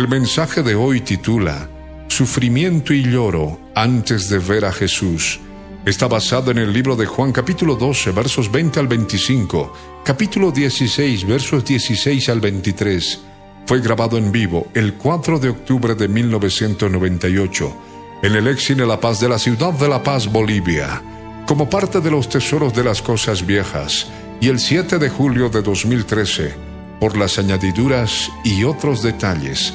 El mensaje de hoy titula Sufrimiento y lloro antes de ver a Jesús. Está basado en el libro de Juan capítulo 12 versos 20 al 25, capítulo 16 versos 16 al 23. Fue grabado en vivo el 4 de octubre de 1998 en el Exine La Paz de la ciudad de La Paz, Bolivia, como parte de los tesoros de las cosas viejas, y el 7 de julio de 2013 por las añadiduras y otros detalles,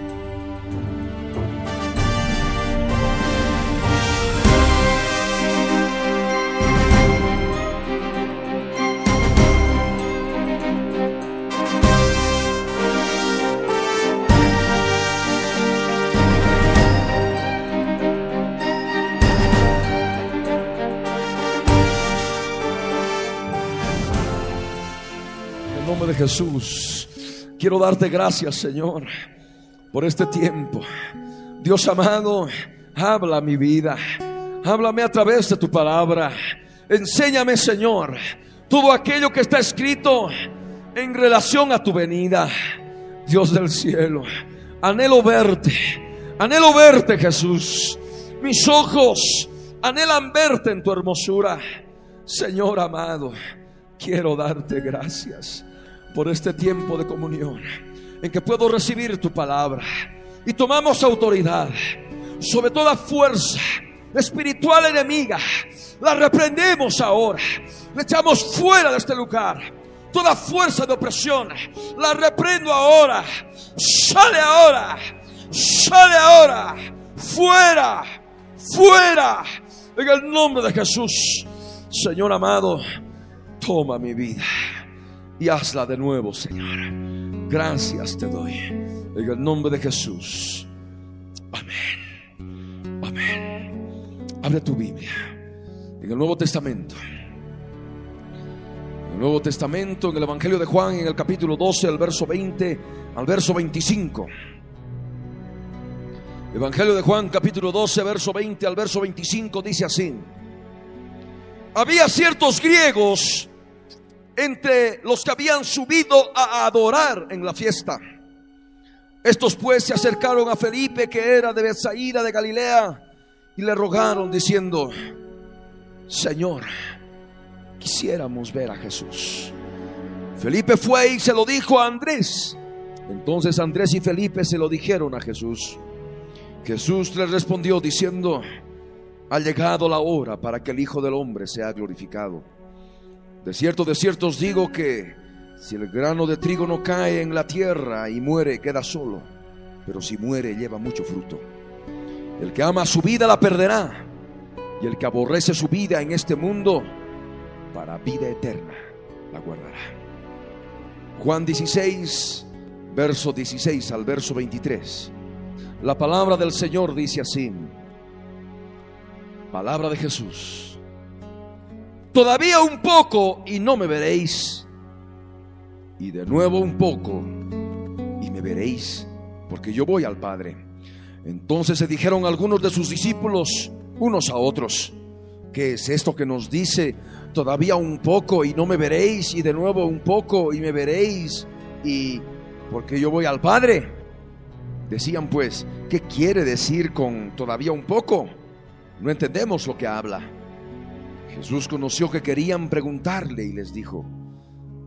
Jesús. Quiero darte gracias, Señor, por este tiempo. Dios amado, habla mi vida. Háblame a través de tu palabra. Enséñame, Señor, todo aquello que está escrito en relación a tu venida. Dios del cielo, anhelo verte. Anhelo verte, Jesús. Mis ojos anhelan verte en tu hermosura. Señor amado, quiero darte gracias por este tiempo de comunión en que puedo recibir tu palabra y tomamos autoridad sobre toda fuerza espiritual enemiga. La reprendemos ahora, le echamos fuera de este lugar. Toda fuerza de opresión, la reprendo ahora. Sale ahora, sale ahora, fuera, fuera, en el nombre de Jesús. Señor amado, toma mi vida y hazla de nuevo, Señor. Gracias te doy. En el nombre de Jesús. Amén. Amén. Abre tu Biblia. En el Nuevo Testamento. En el Nuevo Testamento, en el Evangelio de Juan, en el capítulo 12, al verso 20 al verso 25. Evangelio de Juan, capítulo 12, verso 20 al verso 25, dice así. Había ciertos griegos entre los que habían subido a adorar en la fiesta. Estos pues se acercaron a Felipe, que era de Bethsaida de Galilea, y le rogaron diciendo: Señor, quisiéramos ver a Jesús. Felipe fue y se lo dijo a Andrés. Entonces Andrés y Felipe se lo dijeron a Jesús. Jesús les respondió diciendo: Ha llegado la hora para que el Hijo del Hombre sea glorificado. De cierto, de cierto os digo que si el grano de trigo no cae en la tierra y muere, queda solo. Pero si muere, lleva mucho fruto. El que ama su vida la perderá. Y el que aborrece su vida en este mundo, para vida eterna la guardará. Juan 16, verso 16 al verso 23. La palabra del Señor dice así. Palabra de Jesús. Todavía un poco y no me veréis. Y de nuevo un poco y me veréis, porque yo voy al Padre. Entonces se dijeron algunos de sus discípulos unos a otros, ¿qué es esto que nos dice? Todavía un poco y no me veréis, y de nuevo un poco y me veréis, y porque yo voy al Padre. Decían pues, ¿qué quiere decir con todavía un poco? No entendemos lo que habla. Jesús conoció que querían preguntarle y les dijo,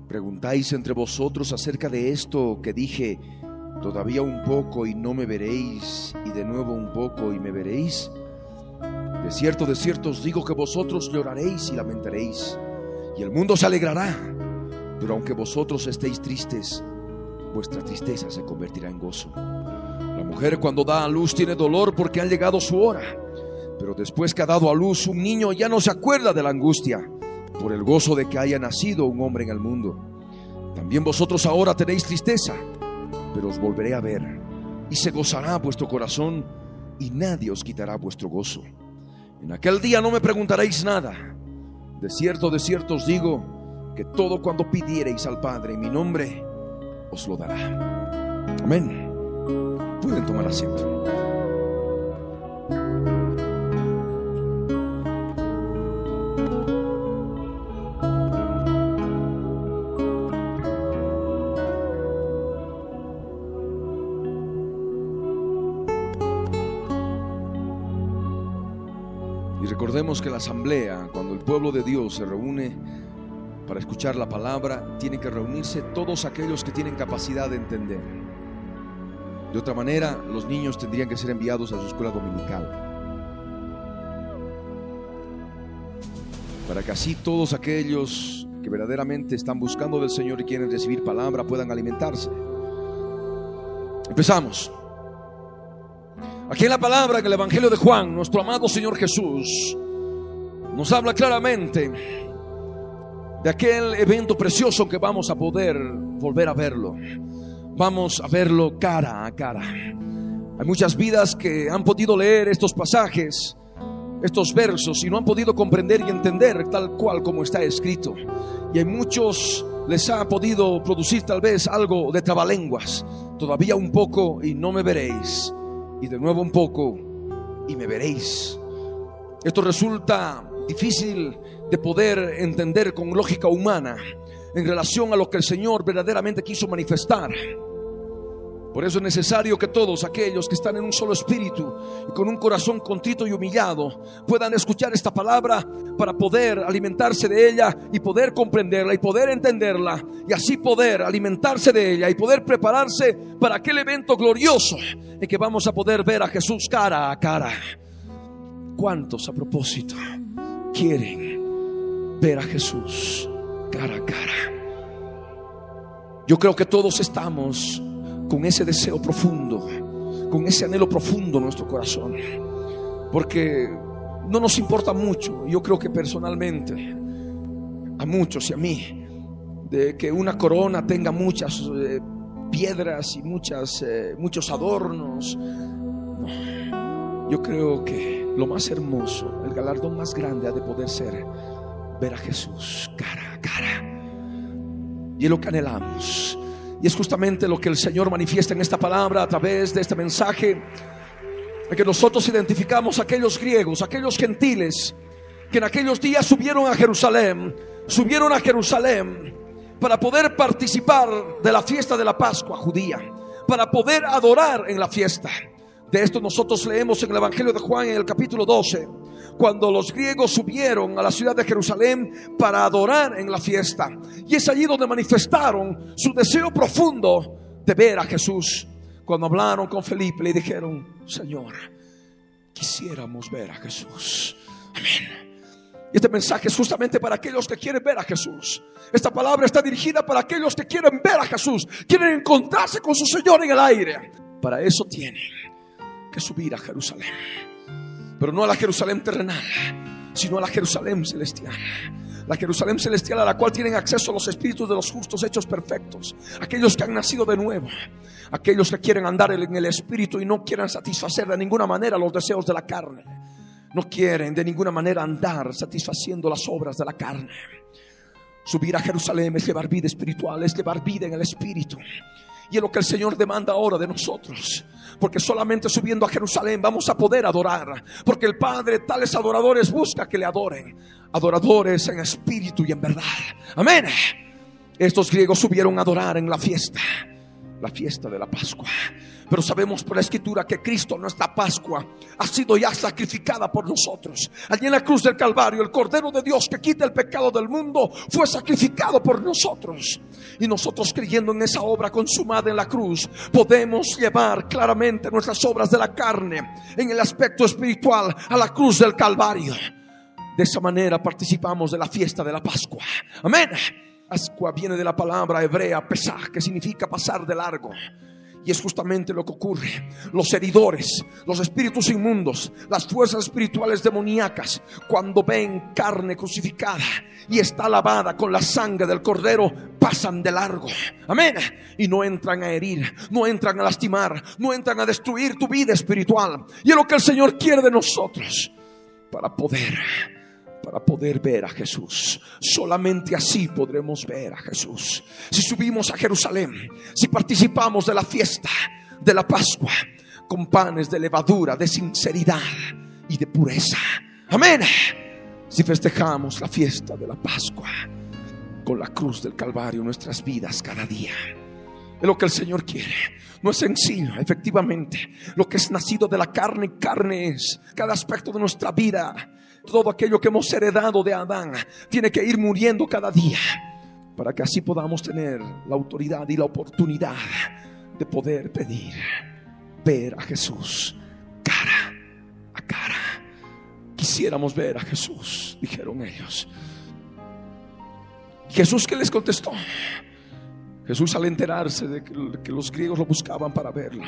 ¿preguntáis entre vosotros acerca de esto que dije, todavía un poco y no me veréis, y de nuevo un poco y me veréis? De cierto, de cierto os digo que vosotros lloraréis y lamentaréis, y el mundo se alegrará, pero aunque vosotros estéis tristes, vuestra tristeza se convertirá en gozo. La mujer cuando da a luz tiene dolor porque ha llegado su hora, pero después que ha dado a luz un niño ya no se acuerda de la angustia por el gozo de que haya nacido un hombre en el mundo. También vosotros ahora tenéis tristeza, pero os volveré a ver y se gozará vuestro corazón y nadie os quitará vuestro gozo. En aquel día no me preguntaréis nada. De cierto, de cierto os digo que todo cuando pidiereis al Padre en mi nombre, os lo dará. Amén. Pueden tomar asiento. Recordemos que la asamblea, cuando el pueblo de Dios se reúne para escuchar la palabra, tienen que reunirse todos aquellos que tienen capacidad de entender. De otra manera, los niños tendrían que ser enviados a su escuela dominical. Para que así todos aquellos que verdaderamente están buscando del Señor y quieren recibir palabra puedan alimentarse. Empezamos. Aquí en la palabra, en el Evangelio de Juan, nuestro amado Señor Jesús nos habla claramente de aquel evento precioso que vamos a poder volver a verlo. Vamos a verlo cara a cara. Hay muchas vidas que han podido leer estos pasajes, estos versos, y no han podido comprender y entender tal cual como está escrito. Y hay muchos les ha podido producir tal vez algo de trabalenguas. Todavía un poco y no me veréis y de nuevo un poco y me veréis. Esto resulta difícil de poder entender con lógica humana en relación a lo que el Señor verdaderamente quiso manifestar. Por eso es necesario que todos aquellos que están en un solo espíritu y con un corazón contrito y humillado puedan escuchar esta palabra para poder alimentarse de ella y poder comprenderla y poder entenderla y así poder alimentarse de ella y poder prepararse para aquel evento glorioso en que vamos a poder ver a Jesús cara a cara. ¿Cuántos a propósito quieren ver a Jesús cara a cara? Yo creo que todos estamos con ese deseo profundo, con ese anhelo profundo en nuestro corazón. Porque no nos importa mucho, yo creo que personalmente, a muchos y a mí, de que una corona tenga muchas eh, piedras y muchas, eh, muchos adornos. yo creo que lo más hermoso, el galardón más grande ha de poder ser ver a Jesús cara a cara. Y es lo que anhelamos. Y es justamente lo que el Señor manifiesta en esta palabra a través de este mensaje. En que nosotros identificamos a aquellos griegos, aquellos gentiles, que en aquellos días subieron a Jerusalén, subieron a Jerusalén para poder participar de la fiesta de la Pascua judía, para poder adorar en la fiesta. De esto nosotros leemos en el Evangelio de Juan en el capítulo 12 cuando los griegos subieron a la ciudad de Jerusalén para adorar en la fiesta. Y es allí donde manifestaron su deseo profundo de ver a Jesús. Cuando hablaron con Felipe le dijeron, Señor, quisiéramos ver a Jesús. Amén. Y este mensaje es justamente para aquellos que quieren ver a Jesús. Esta palabra está dirigida para aquellos que quieren ver a Jesús, quieren encontrarse con su Señor en el aire. Para eso tienen que subir a Jerusalén pero no a la Jerusalén terrenal, sino a la Jerusalén celestial. La Jerusalén celestial a la cual tienen acceso los espíritus de los justos hechos perfectos. Aquellos que han nacido de nuevo. Aquellos que quieren andar en el espíritu y no quieren satisfacer de ninguna manera los deseos de la carne. No quieren de ninguna manera andar satisfaciendo las obras de la carne. Subir a Jerusalén es llevar vida espiritual, es llevar vida en el espíritu. Y es lo que el Señor demanda ahora de nosotros. Porque solamente subiendo a Jerusalén vamos a poder adorar. Porque el Padre tales adoradores busca que le adoren. Adoradores en espíritu y en verdad. Amén. Estos griegos subieron a adorar en la fiesta. La fiesta de la Pascua. Pero sabemos por la escritura que Cristo, nuestra Pascua, ha sido ya sacrificada por nosotros. Allí en la cruz del Calvario, el Cordero de Dios que quita el pecado del mundo fue sacrificado por nosotros. Y nosotros creyendo en esa obra consumada en la cruz, podemos llevar claramente nuestras obras de la carne en el aspecto espiritual a la cruz del Calvario. De esa manera participamos de la fiesta de la Pascua. Amén. Pascua viene de la palabra hebrea Pesaj, que significa pasar de largo. Y es justamente lo que ocurre. Los heridores, los espíritus inmundos, las fuerzas espirituales demoníacas, cuando ven carne crucificada y está lavada con la sangre del cordero, pasan de largo. Amén. Y no entran a herir, no entran a lastimar, no entran a destruir tu vida espiritual. Y es lo que el Señor quiere de nosotros para poder para poder ver a Jesús. Solamente así podremos ver a Jesús. Si subimos a Jerusalén, si participamos de la fiesta de la Pascua con panes de levadura, de sinceridad y de pureza. Amén. Si festejamos la fiesta de la Pascua con la cruz del Calvario en nuestras vidas cada día. Es lo que el Señor quiere. No es sencillo, efectivamente. Lo que es nacido de la carne, carne es. Cada aspecto de nuestra vida todo aquello que hemos heredado de Adán tiene que ir muriendo cada día para que así podamos tener la autoridad y la oportunidad de poder pedir ver a Jesús cara a cara. Quisiéramos ver a Jesús, dijeron ellos. Jesús que les contestó. Jesús al enterarse de que los griegos lo buscaban para verlo,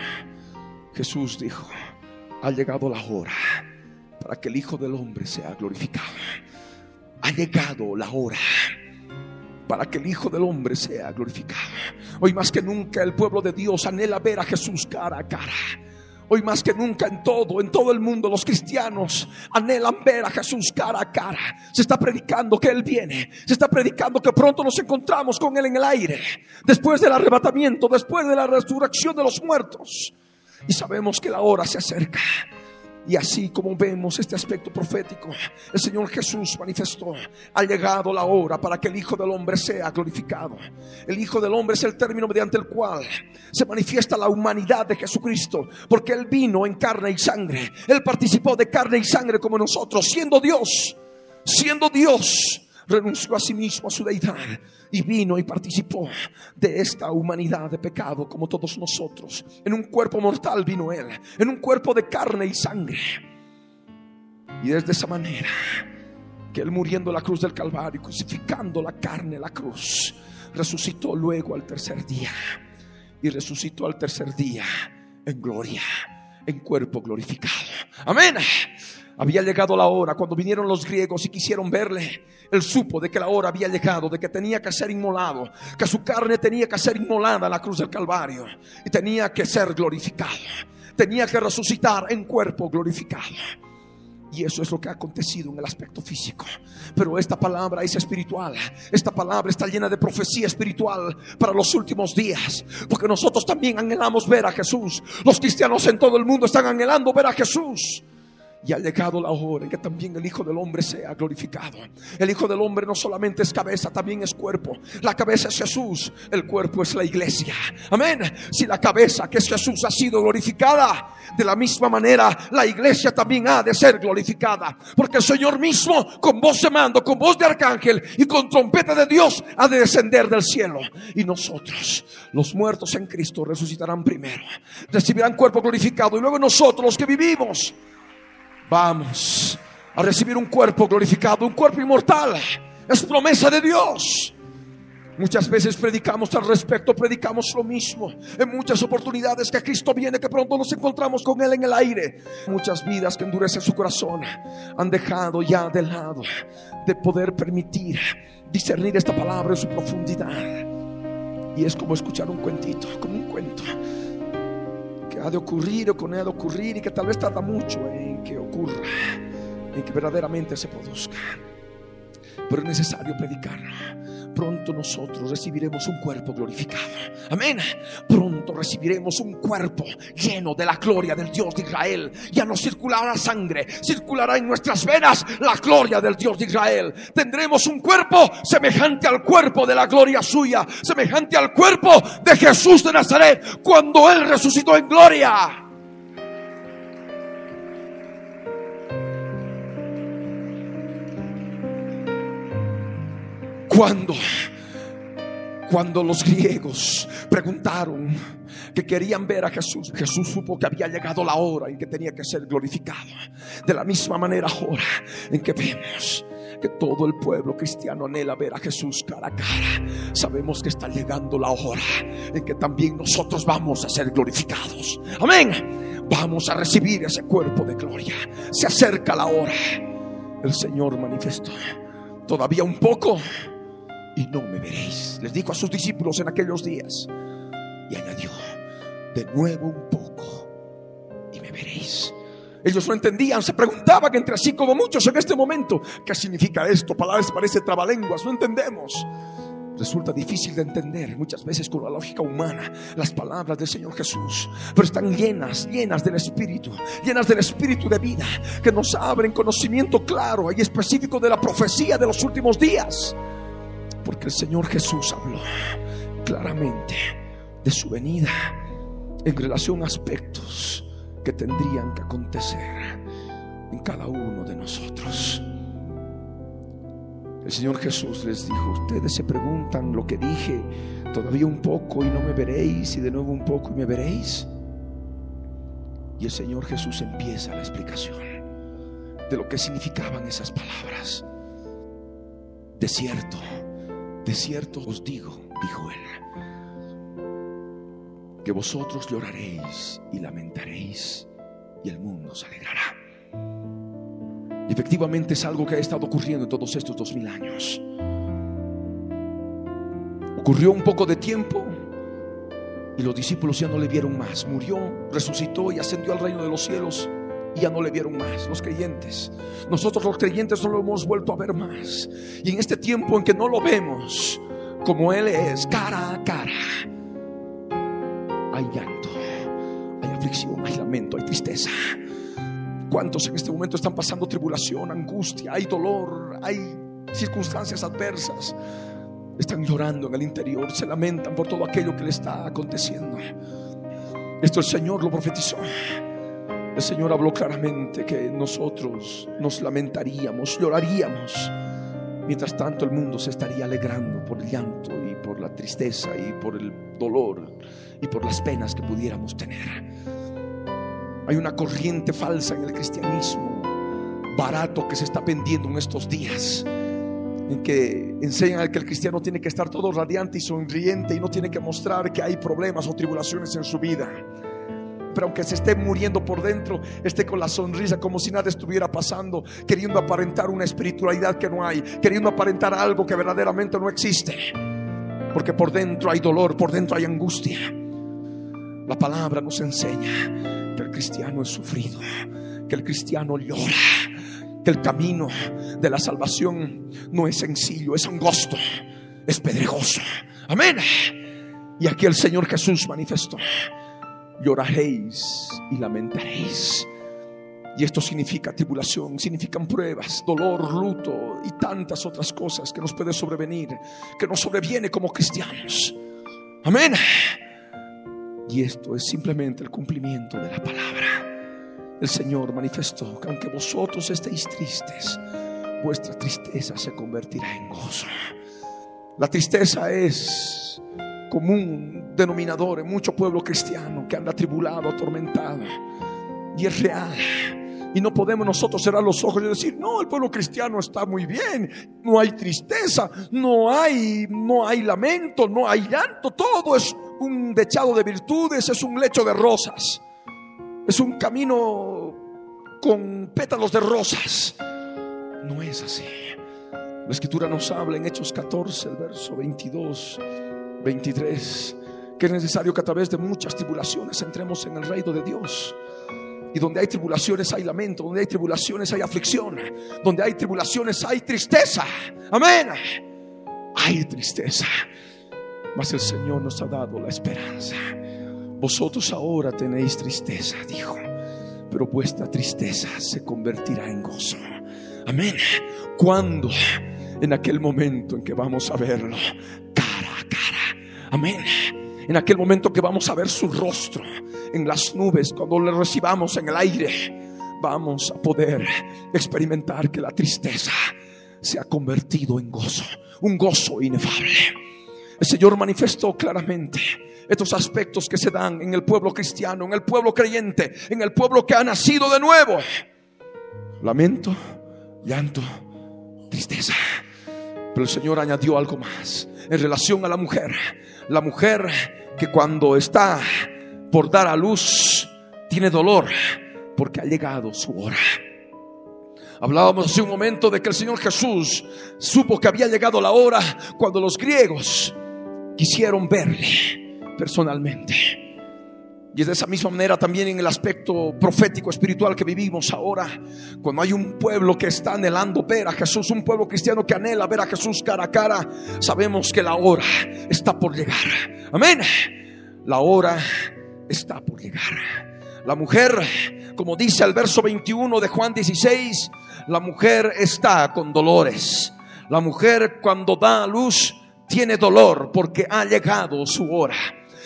Jesús dijo, ha llegado la hora para que el Hijo del Hombre sea glorificado. Ha llegado la hora para que el Hijo del Hombre sea glorificado. Hoy más que nunca el pueblo de Dios anhela ver a Jesús cara a cara. Hoy más que nunca en todo, en todo el mundo, los cristianos anhelan ver a Jesús cara a cara. Se está predicando que Él viene. Se está predicando que pronto nos encontramos con Él en el aire. Después del arrebatamiento, después de la resurrección de los muertos. Y sabemos que la hora se acerca. Y así como vemos este aspecto profético, el Señor Jesús manifestó, ha llegado la hora para que el Hijo del Hombre sea glorificado. El Hijo del Hombre es el término mediante el cual se manifiesta la humanidad de Jesucristo, porque Él vino en carne y sangre. Él participó de carne y sangre como nosotros, siendo Dios, siendo Dios renunció a sí mismo a su deidad y vino y participó de esta humanidad de pecado como todos nosotros. En un cuerpo mortal vino Él, en un cuerpo de carne y sangre. Y desde esa manera que Él muriendo en la cruz del Calvario, crucificando la carne, la cruz, resucitó luego al tercer día. Y resucitó al tercer día en gloria, en cuerpo glorificado. Amén. Había llegado la hora cuando vinieron los griegos y quisieron verle. Él supo de que la hora había llegado, de que tenía que ser inmolado, que su carne tenía que ser inmolada en la cruz del Calvario y tenía que ser glorificado. Tenía que resucitar en cuerpo glorificado. Y eso es lo que ha acontecido en el aspecto físico. Pero esta palabra es espiritual. Esta palabra está llena de profecía espiritual para los últimos días. Porque nosotros también anhelamos ver a Jesús. Los cristianos en todo el mundo están anhelando ver a Jesús. Y ha llegado la hora en que también el Hijo del Hombre sea glorificado. El Hijo del Hombre no solamente es cabeza, también es cuerpo. La cabeza es Jesús, el cuerpo es la iglesia. Amén. Si la cabeza, que es Jesús, ha sido glorificada, de la misma manera la iglesia también ha de ser glorificada. Porque el Señor mismo, con voz de mando, con voz de arcángel y con trompeta de Dios, ha de descender del cielo. Y nosotros, los muertos en Cristo, resucitarán primero. Recibirán cuerpo glorificado. Y luego nosotros, los que vivimos, vamos a recibir un cuerpo glorificado, un cuerpo inmortal. Es promesa de Dios. Muchas veces predicamos al respecto, predicamos lo mismo. En muchas oportunidades que Cristo viene, que pronto nos encontramos con Él en el aire. Muchas vidas que endurecen su corazón han dejado ya de lado de poder permitir discernir esta palabra en su profundidad. Y es como escuchar un cuentito, como un cuento ha de ocurrir o que no ha de ocurrir y que tal vez tarda mucho en que ocurra, en que verdaderamente se produzca. Pero es necesario predicarlo pronto nosotros recibiremos un cuerpo glorificado. Amén. Pronto recibiremos un cuerpo lleno de la gloria del Dios de Israel. Ya no circulará sangre, circulará en nuestras venas la gloria del Dios de Israel. Tendremos un cuerpo semejante al cuerpo de la gloria suya, semejante al cuerpo de Jesús de Nazaret cuando Él resucitó en gloria. Cuando, cuando los griegos preguntaron que querían ver a Jesús, Jesús supo que había llegado la hora en que tenía que ser glorificado. De la misma manera ahora en que vemos que todo el pueblo cristiano anhela ver a Jesús cara a cara. Sabemos que está llegando la hora en que también nosotros vamos a ser glorificados. Amén. Vamos a recibir ese cuerpo de gloria. Se acerca la hora. El Señor manifestó. Todavía un poco y no me veréis. Les dijo a sus discípulos en aquellos días. Y añadió, de nuevo un poco y me veréis. Ellos no entendían, se preguntaban entre sí como muchos en este momento, ¿qué significa esto? Palabras parece trabalenguas, no entendemos. Resulta difícil de entender muchas veces con la lógica humana las palabras del Señor Jesús, pero están llenas, llenas del Espíritu, llenas del Espíritu de vida, que nos abren conocimiento claro y específico de la profecía de los últimos días. Porque el Señor Jesús habló claramente de su venida en relación a aspectos que tendrían que acontecer en cada uno de nosotros. El Señor Jesús les dijo, ustedes se preguntan lo que dije, todavía un poco y no me veréis, y de nuevo un poco y me veréis. Y el Señor Jesús empieza la explicación de lo que significaban esas palabras. De cierto, de cierto os digo, dijo él, que vosotros lloraréis y lamentaréis y el mundo se alegrará. Y efectivamente es algo que ha estado ocurriendo en todos estos dos mil años. Ocurrió un poco de tiempo y los discípulos ya no le vieron más. Murió, resucitó y ascendió al reino de los cielos y ya no le vieron más los creyentes. Nosotros los creyentes no lo hemos vuelto a ver más. Y en este tiempo en que no lo vemos como Él es, cara a cara, hay llanto, hay aflicción, hay lamento, hay tristeza. ¿Cuántos en este momento están pasando tribulación, angustia, hay dolor, hay circunstancias adversas? Están llorando en el interior, se lamentan por todo aquello que le está aconteciendo. Esto el Señor lo profetizó. El Señor habló claramente que nosotros nos lamentaríamos, lloraríamos. Mientras tanto el mundo se estaría alegrando por el llanto y por la tristeza y por el dolor y por las penas que pudiéramos tener. Hay una corriente falsa en el cristianismo, barato que se está vendiendo en estos días, en que enseñan que el cristiano tiene que estar todo radiante y sonriente y no tiene que mostrar que hay problemas o tribulaciones en su vida. Pero aunque se esté muriendo por dentro, esté con la sonrisa como si nada estuviera pasando, queriendo aparentar una espiritualidad que no hay, queriendo aparentar algo que verdaderamente no existe. Porque por dentro hay dolor, por dentro hay angustia. La palabra nos enseña que el cristiano es sufrido, que el cristiano llora, que el camino de la salvación no es sencillo, es angosto, es pedregoso. Amén. Y aquí el Señor Jesús manifestó, lloraréis y lamentaréis. Y esto significa tribulación, significan pruebas, dolor, luto y tantas otras cosas que nos puede sobrevenir, que nos sobreviene como cristianos. Amén. Y esto es simplemente el cumplimiento de la palabra. El Señor manifestó que aunque vosotros estéis tristes, vuestra tristeza se convertirá en gozo. La tristeza es común denominador en mucho pueblo cristiano que anda tribulado, atormentado. Y es real. Y no podemos nosotros cerrar los ojos y decir, no, el pueblo cristiano está muy bien, no hay tristeza, no hay, no hay lamento, no hay llanto, todo es un dechado de virtudes, es un lecho de rosas, es un camino con pétalos de rosas. No es así. La escritura nos habla en Hechos 14, el verso 22, 23, que es necesario que a través de muchas tribulaciones entremos en el reino de Dios. Y donde hay tribulaciones hay lamento, donde hay tribulaciones hay aflicción, donde hay tribulaciones hay tristeza. Amén. Hay tristeza. Mas el Señor nos ha dado la esperanza. Vosotros ahora tenéis tristeza, dijo, pero vuestra tristeza se convertirá en gozo. Amén. Cuando en aquel momento en que vamos a verlo. Amén. En aquel momento que vamos a ver su rostro en las nubes, cuando le recibamos en el aire, vamos a poder experimentar que la tristeza se ha convertido en gozo, un gozo inefable. El Señor manifestó claramente estos aspectos que se dan en el pueblo cristiano, en el pueblo creyente, en el pueblo que ha nacido de nuevo. Lamento, llanto, tristeza. Pero el Señor añadió algo más en relación a la mujer. La mujer que cuando está por dar a luz tiene dolor porque ha llegado su hora. Hablábamos hace un momento de que el Señor Jesús supo que había llegado la hora cuando los griegos quisieron verle personalmente. Y es de esa misma manera también en el aspecto profético espiritual que vivimos ahora, cuando hay un pueblo que está anhelando ver a Jesús, un pueblo cristiano que anhela ver a Jesús cara a cara, sabemos que la hora está por llegar. Amén. La hora está por llegar. La mujer, como dice el verso 21 de Juan 16, la mujer está con dolores. La mujer cuando da a luz tiene dolor porque ha llegado su hora.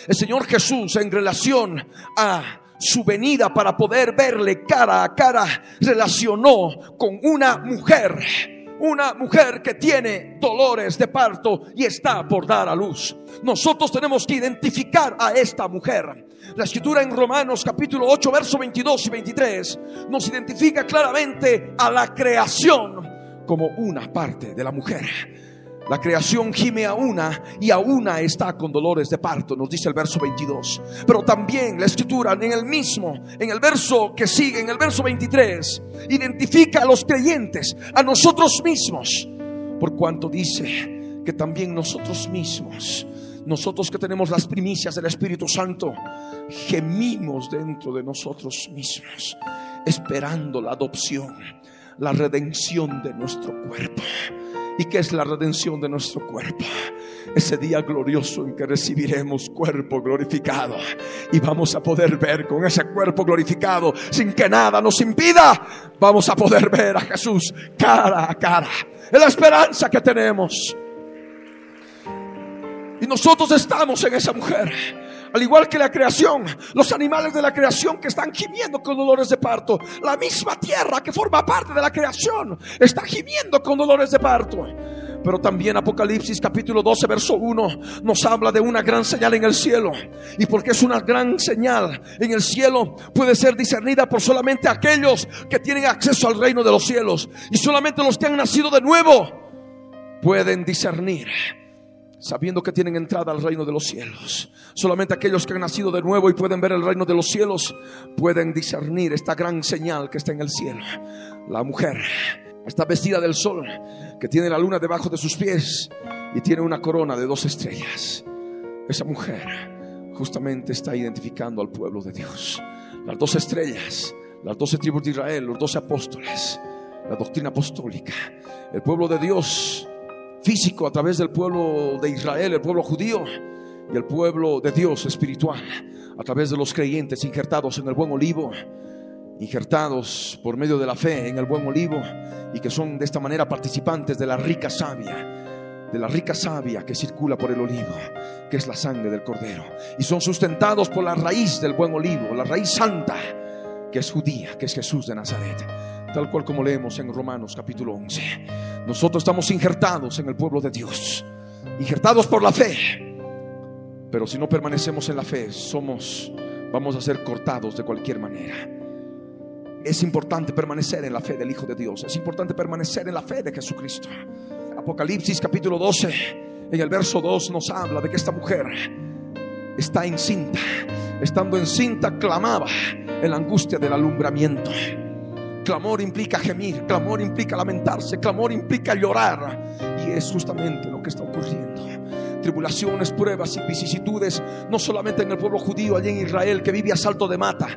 El Señor Jesús en relación a su venida para poder verle cara a cara relacionó con una mujer una mujer que tiene dolores de parto y está por dar a luz. Nosotros tenemos que identificar a esta mujer. La escritura en Romanos capítulo 8, verso 22 y 23 nos identifica claramente a la creación como una parte de la mujer. La creación gime a una y a una está con dolores de parto, nos dice el verso 22. Pero también la escritura en el mismo, en el verso que sigue, en el verso 23, identifica a los creyentes, a nosotros mismos, por cuanto dice que también nosotros mismos, nosotros que tenemos las primicias del Espíritu Santo, gemimos dentro de nosotros mismos, esperando la adopción, la redención de nuestro cuerpo. ¿Y qué es la redención de nuestro cuerpo? Ese día glorioso en que recibiremos cuerpo glorificado y vamos a poder ver con ese cuerpo glorificado sin que nada nos impida. Vamos a poder ver a Jesús cara a cara. Es la esperanza que tenemos. Y nosotros estamos en esa mujer. Al igual que la creación, los animales de la creación que están gimiendo con dolores de parto. La misma tierra que forma parte de la creación está gimiendo con dolores de parto. Pero también Apocalipsis capítulo 12, verso 1 nos habla de una gran señal en el cielo. Y porque es una gran señal en el cielo, puede ser discernida por solamente aquellos que tienen acceso al reino de los cielos. Y solamente los que han nacido de nuevo pueden discernir sabiendo que tienen entrada al reino de los cielos. Solamente aquellos que han nacido de nuevo y pueden ver el reino de los cielos pueden discernir esta gran señal que está en el cielo. La mujer está vestida del sol, que tiene la luna debajo de sus pies y tiene una corona de dos estrellas. Esa mujer justamente está identificando al pueblo de Dios. Las dos estrellas, las doce tribus de Israel, los doce apóstoles, la doctrina apostólica, el pueblo de Dios físico a través del pueblo de Israel, el pueblo judío y el pueblo de Dios espiritual a través de los creyentes injertados en el buen olivo, injertados por medio de la fe en el buen olivo y que son de esta manera participantes de la rica savia, de la rica savia que circula por el olivo, que es la sangre del cordero, y son sustentados por la raíz del buen olivo, la raíz santa, que es judía, que es Jesús de Nazaret tal cual como leemos en Romanos capítulo 11. Nosotros estamos injertados en el pueblo de Dios, injertados por la fe. Pero si no permanecemos en la fe, somos vamos a ser cortados de cualquier manera. Es importante permanecer en la fe del Hijo de Dios. Es importante permanecer en la fe de Jesucristo. Apocalipsis capítulo 12, en el verso 2 nos habla de que esta mujer está encinta. Estando encinta, clamaba en la angustia del alumbramiento. Clamor implica gemir, clamor implica lamentarse, clamor implica llorar. Y es justamente lo que está ocurriendo. Tribulaciones, pruebas y vicisitudes, no solamente en el pueblo judío allí en Israel que vive a salto de mata.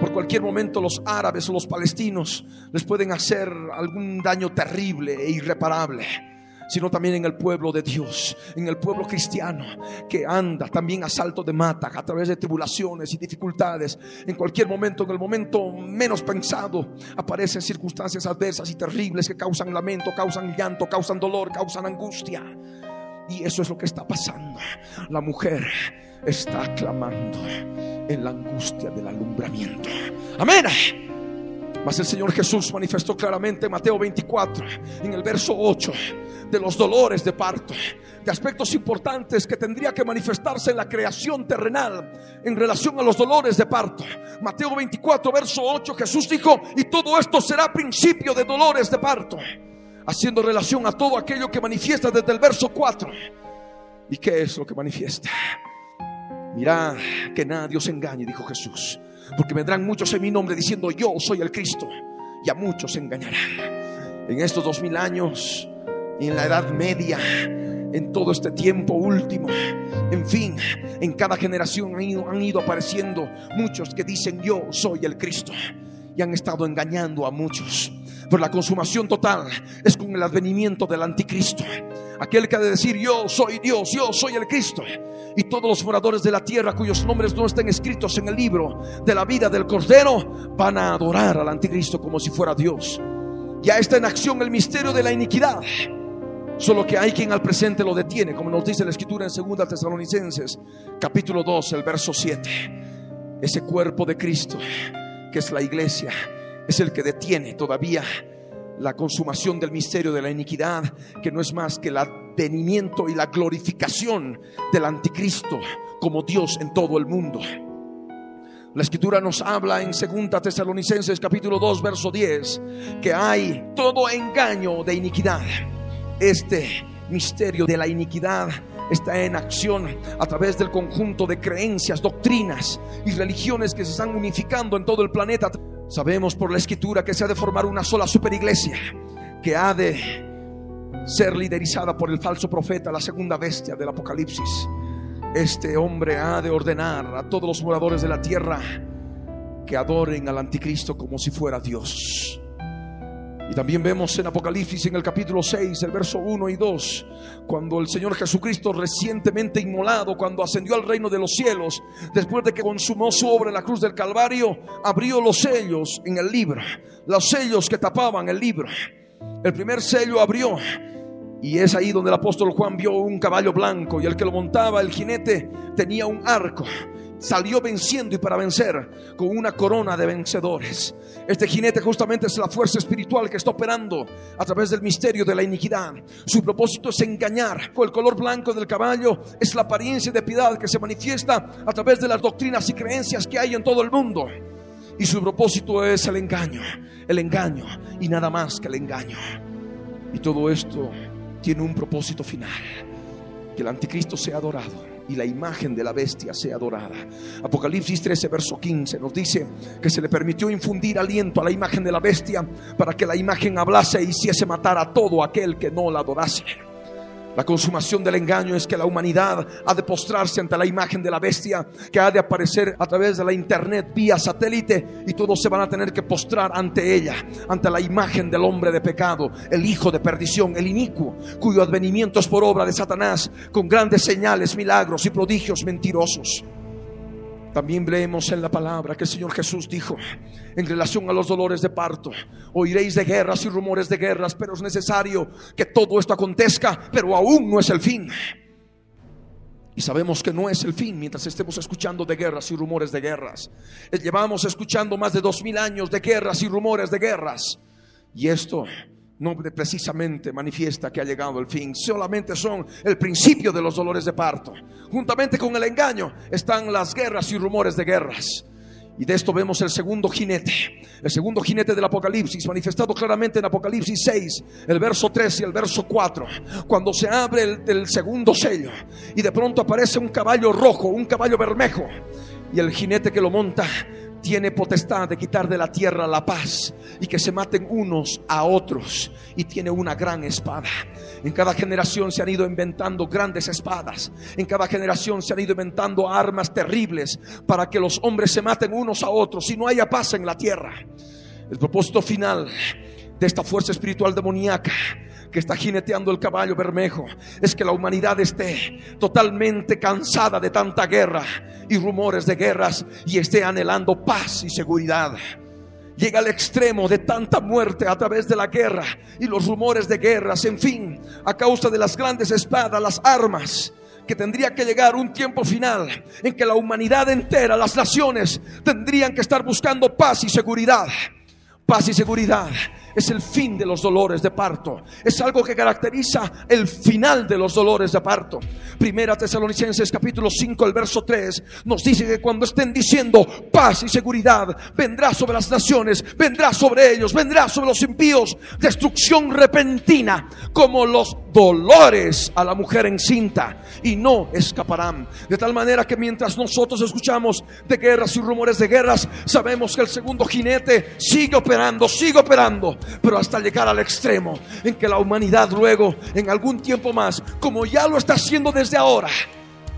Por cualquier momento los árabes o los palestinos les pueden hacer algún daño terrible e irreparable sino también en el pueblo de Dios, en el pueblo cristiano que anda también a salto de mata a través de tribulaciones y dificultades. En cualquier momento, en el momento menos pensado, aparecen circunstancias adversas y terribles que causan lamento, causan llanto, causan dolor, causan angustia. Y eso es lo que está pasando. La mujer está clamando en la angustia del alumbramiento. Amén. Mas el Señor Jesús manifestó claramente en Mateo 24, en el verso 8, de los dolores de parto, de aspectos importantes que tendría que manifestarse en la creación terrenal en relación a los dolores de parto. Mateo 24, verso 8, Jesús dijo, y todo esto será principio de dolores de parto. haciendo relación a todo aquello que manifiesta desde el verso 4. ¿Y qué es lo que manifiesta? Mirad que nadie os engañe, dijo Jesús, porque vendrán muchos en mi nombre diciendo yo soy el Cristo, y a muchos engañarán. En estos dos mil años, en la Edad Media, en todo este tiempo último, en fin, en cada generación han ido, han ido apareciendo muchos que dicen yo soy el Cristo y han estado engañando a muchos. Pero la consumación total es con el advenimiento del anticristo. Aquel que ha de decir yo soy Dios, yo soy el Cristo. Y todos los moradores de la tierra cuyos nombres no estén escritos en el libro de la vida del Cordero van a adorar al anticristo como si fuera Dios. Ya está en acción el misterio de la iniquidad. Solo que hay quien al presente lo detiene, como nos dice la escritura en 2 Tesalonicenses, capítulo 2, el verso 7. Ese cuerpo de Cristo que es la iglesia, es el que detiene todavía la consumación del misterio de la iniquidad, que no es más que el advenimiento y la glorificación del anticristo como Dios en todo el mundo. La escritura nos habla en 2 Tesalonicenses capítulo 2 verso 10 que hay todo engaño de iniquidad. Este misterio de la iniquidad está en acción a través del conjunto de creencias, doctrinas y religiones que se están unificando en todo el planeta. Sabemos por la escritura que se ha de formar una sola superiglesia que ha de ser liderizada por el falso profeta, la segunda bestia del Apocalipsis. Este hombre ha de ordenar a todos los moradores de la tierra que adoren al anticristo como si fuera Dios. Y también vemos en Apocalipsis en el capítulo 6, el verso 1 y 2, cuando el Señor Jesucristo recientemente inmolado, cuando ascendió al reino de los cielos, después de que consumó su obra en la cruz del Calvario, abrió los sellos en el libro, los sellos que tapaban el libro. El primer sello abrió y es ahí donde el apóstol Juan vio un caballo blanco y el que lo montaba, el jinete, tenía un arco salió venciendo y para vencer con una corona de vencedores. Este jinete justamente es la fuerza espiritual que está operando a través del misterio de la iniquidad. Su propósito es engañar. Con el color blanco del caballo es la apariencia de piedad que se manifiesta a través de las doctrinas y creencias que hay en todo el mundo. Y su propósito es el engaño, el engaño y nada más que el engaño. Y todo esto tiene un propósito final, que el anticristo sea adorado y la imagen de la bestia sea adorada. Apocalipsis 13, verso 15 nos dice que se le permitió infundir aliento a la imagen de la bestia para que la imagen hablase y hiciese matar a todo aquel que no la adorase. La consumación del engaño es que la humanidad ha de postrarse ante la imagen de la bestia que ha de aparecer a través de la internet vía satélite y todos se van a tener que postrar ante ella, ante la imagen del hombre de pecado, el hijo de perdición, el inicuo, cuyo advenimiento es por obra de Satanás con grandes señales, milagros y prodigios mentirosos. También leemos en la palabra que el Señor Jesús dijo en relación a los dolores de parto, oiréis de guerras y rumores de guerras, pero es necesario que todo esto acontezca, pero aún no es el fin. Y sabemos que no es el fin mientras estemos escuchando de guerras y rumores de guerras. Llevamos escuchando más de dos mil años de guerras y rumores de guerras. Y esto no precisamente manifiesta que ha llegado el fin, solamente son el principio de los dolores de parto. Juntamente con el engaño están las guerras y rumores de guerras. Y de esto vemos el segundo jinete, el segundo jinete del Apocalipsis, manifestado claramente en Apocalipsis 6, el verso 3 y el verso 4, cuando se abre el, el segundo sello y de pronto aparece un caballo rojo, un caballo bermejo, y el jinete que lo monta tiene potestad de quitar de la tierra la paz y que se maten unos a otros y tiene una gran espada. En cada generación se han ido inventando grandes espadas. En cada generación se han ido inventando armas terribles para que los hombres se maten unos a otros y no haya paz en la tierra. El propósito final de esta fuerza espiritual demoníaca que está jineteando el caballo bermejo es que la humanidad esté totalmente cansada de tanta guerra y rumores de guerras y esté anhelando paz y seguridad. Llega al extremo de tanta muerte a través de la guerra y los rumores de guerras, en fin, a causa de las grandes espadas, las armas, que tendría que llegar un tiempo final en que la humanidad entera, las naciones, tendrían que estar buscando paz y seguridad. Paz y seguridad es el fin de los dolores de parto. Es algo que caracteriza el final de los dolores de parto. Primera Tesalonicenses capítulo 5, el verso 3 nos dice que cuando estén diciendo paz y seguridad, vendrá sobre las naciones, vendrá sobre ellos, vendrá sobre los impíos, destrucción repentina, como los dolores a la mujer encinta, y no escaparán. De tal manera que mientras nosotros escuchamos de guerras y rumores de guerras, sabemos que el segundo jinete sigue operando, sigue operando, pero hasta llegar al extremo en que la humanidad luego, en algún tiempo más, como ya lo está haciendo desde ahora,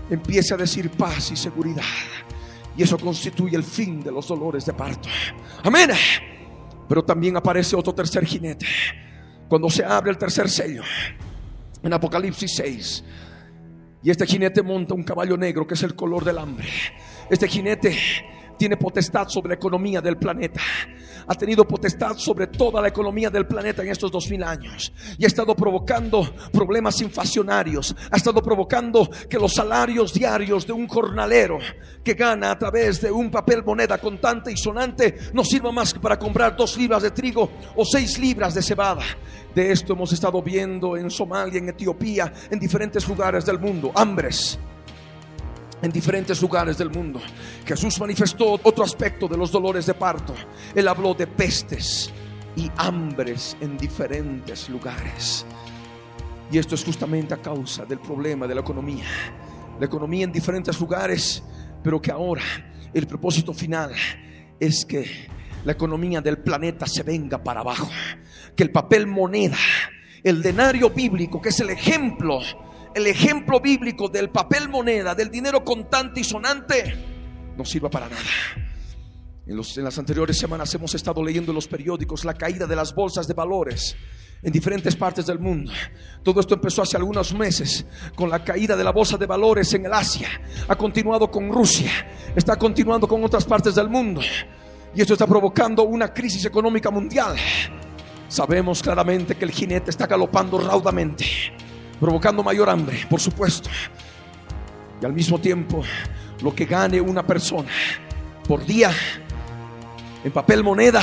empiece a decir paz y seguridad. Y eso constituye el fin de los dolores de parto. Amén. Pero también aparece otro tercer jinete. Cuando se abre el tercer sello, en Apocalipsis 6, y este jinete monta un caballo negro que es el color del hambre. Este jinete tiene potestad sobre la economía del planeta. Ha tenido potestad sobre toda la economía del planeta en estos dos mil años. Y ha estado provocando problemas inflacionarios. Ha estado provocando que los salarios diarios de un jornalero que gana a través de un papel moneda contante y sonante no sirva más que para comprar dos libras de trigo o seis libras de cebada. De esto hemos estado viendo en Somalia, en Etiopía, en diferentes lugares del mundo. Hambres en diferentes lugares del mundo. Jesús manifestó otro aspecto de los dolores de parto. Él habló de pestes y hambres en diferentes lugares. Y esto es justamente a causa del problema de la economía. La economía en diferentes lugares, pero que ahora el propósito final es que la economía del planeta se venga para abajo. Que el papel moneda, el denario bíblico, que es el ejemplo el ejemplo bíblico del papel moneda, del dinero contante y sonante, no sirva para nada. En, las anteriores semanas hemos estado leyendo en los periódicos la caída de las bolsas de valores en diferentes partes del mundo. Todo esto empezó hace algunos meses con la caída de la bolsa de valores en el Asia. Ha continuado con Rusia, está continuando con otras partes del mundo. Y esto está provocando una crisis económica mundial. Sabemos claramente que el jinete está galopando raudamente provocando mayor hambre, por supuesto. Y al mismo tiempo, lo que gane una persona por día en papel moneda,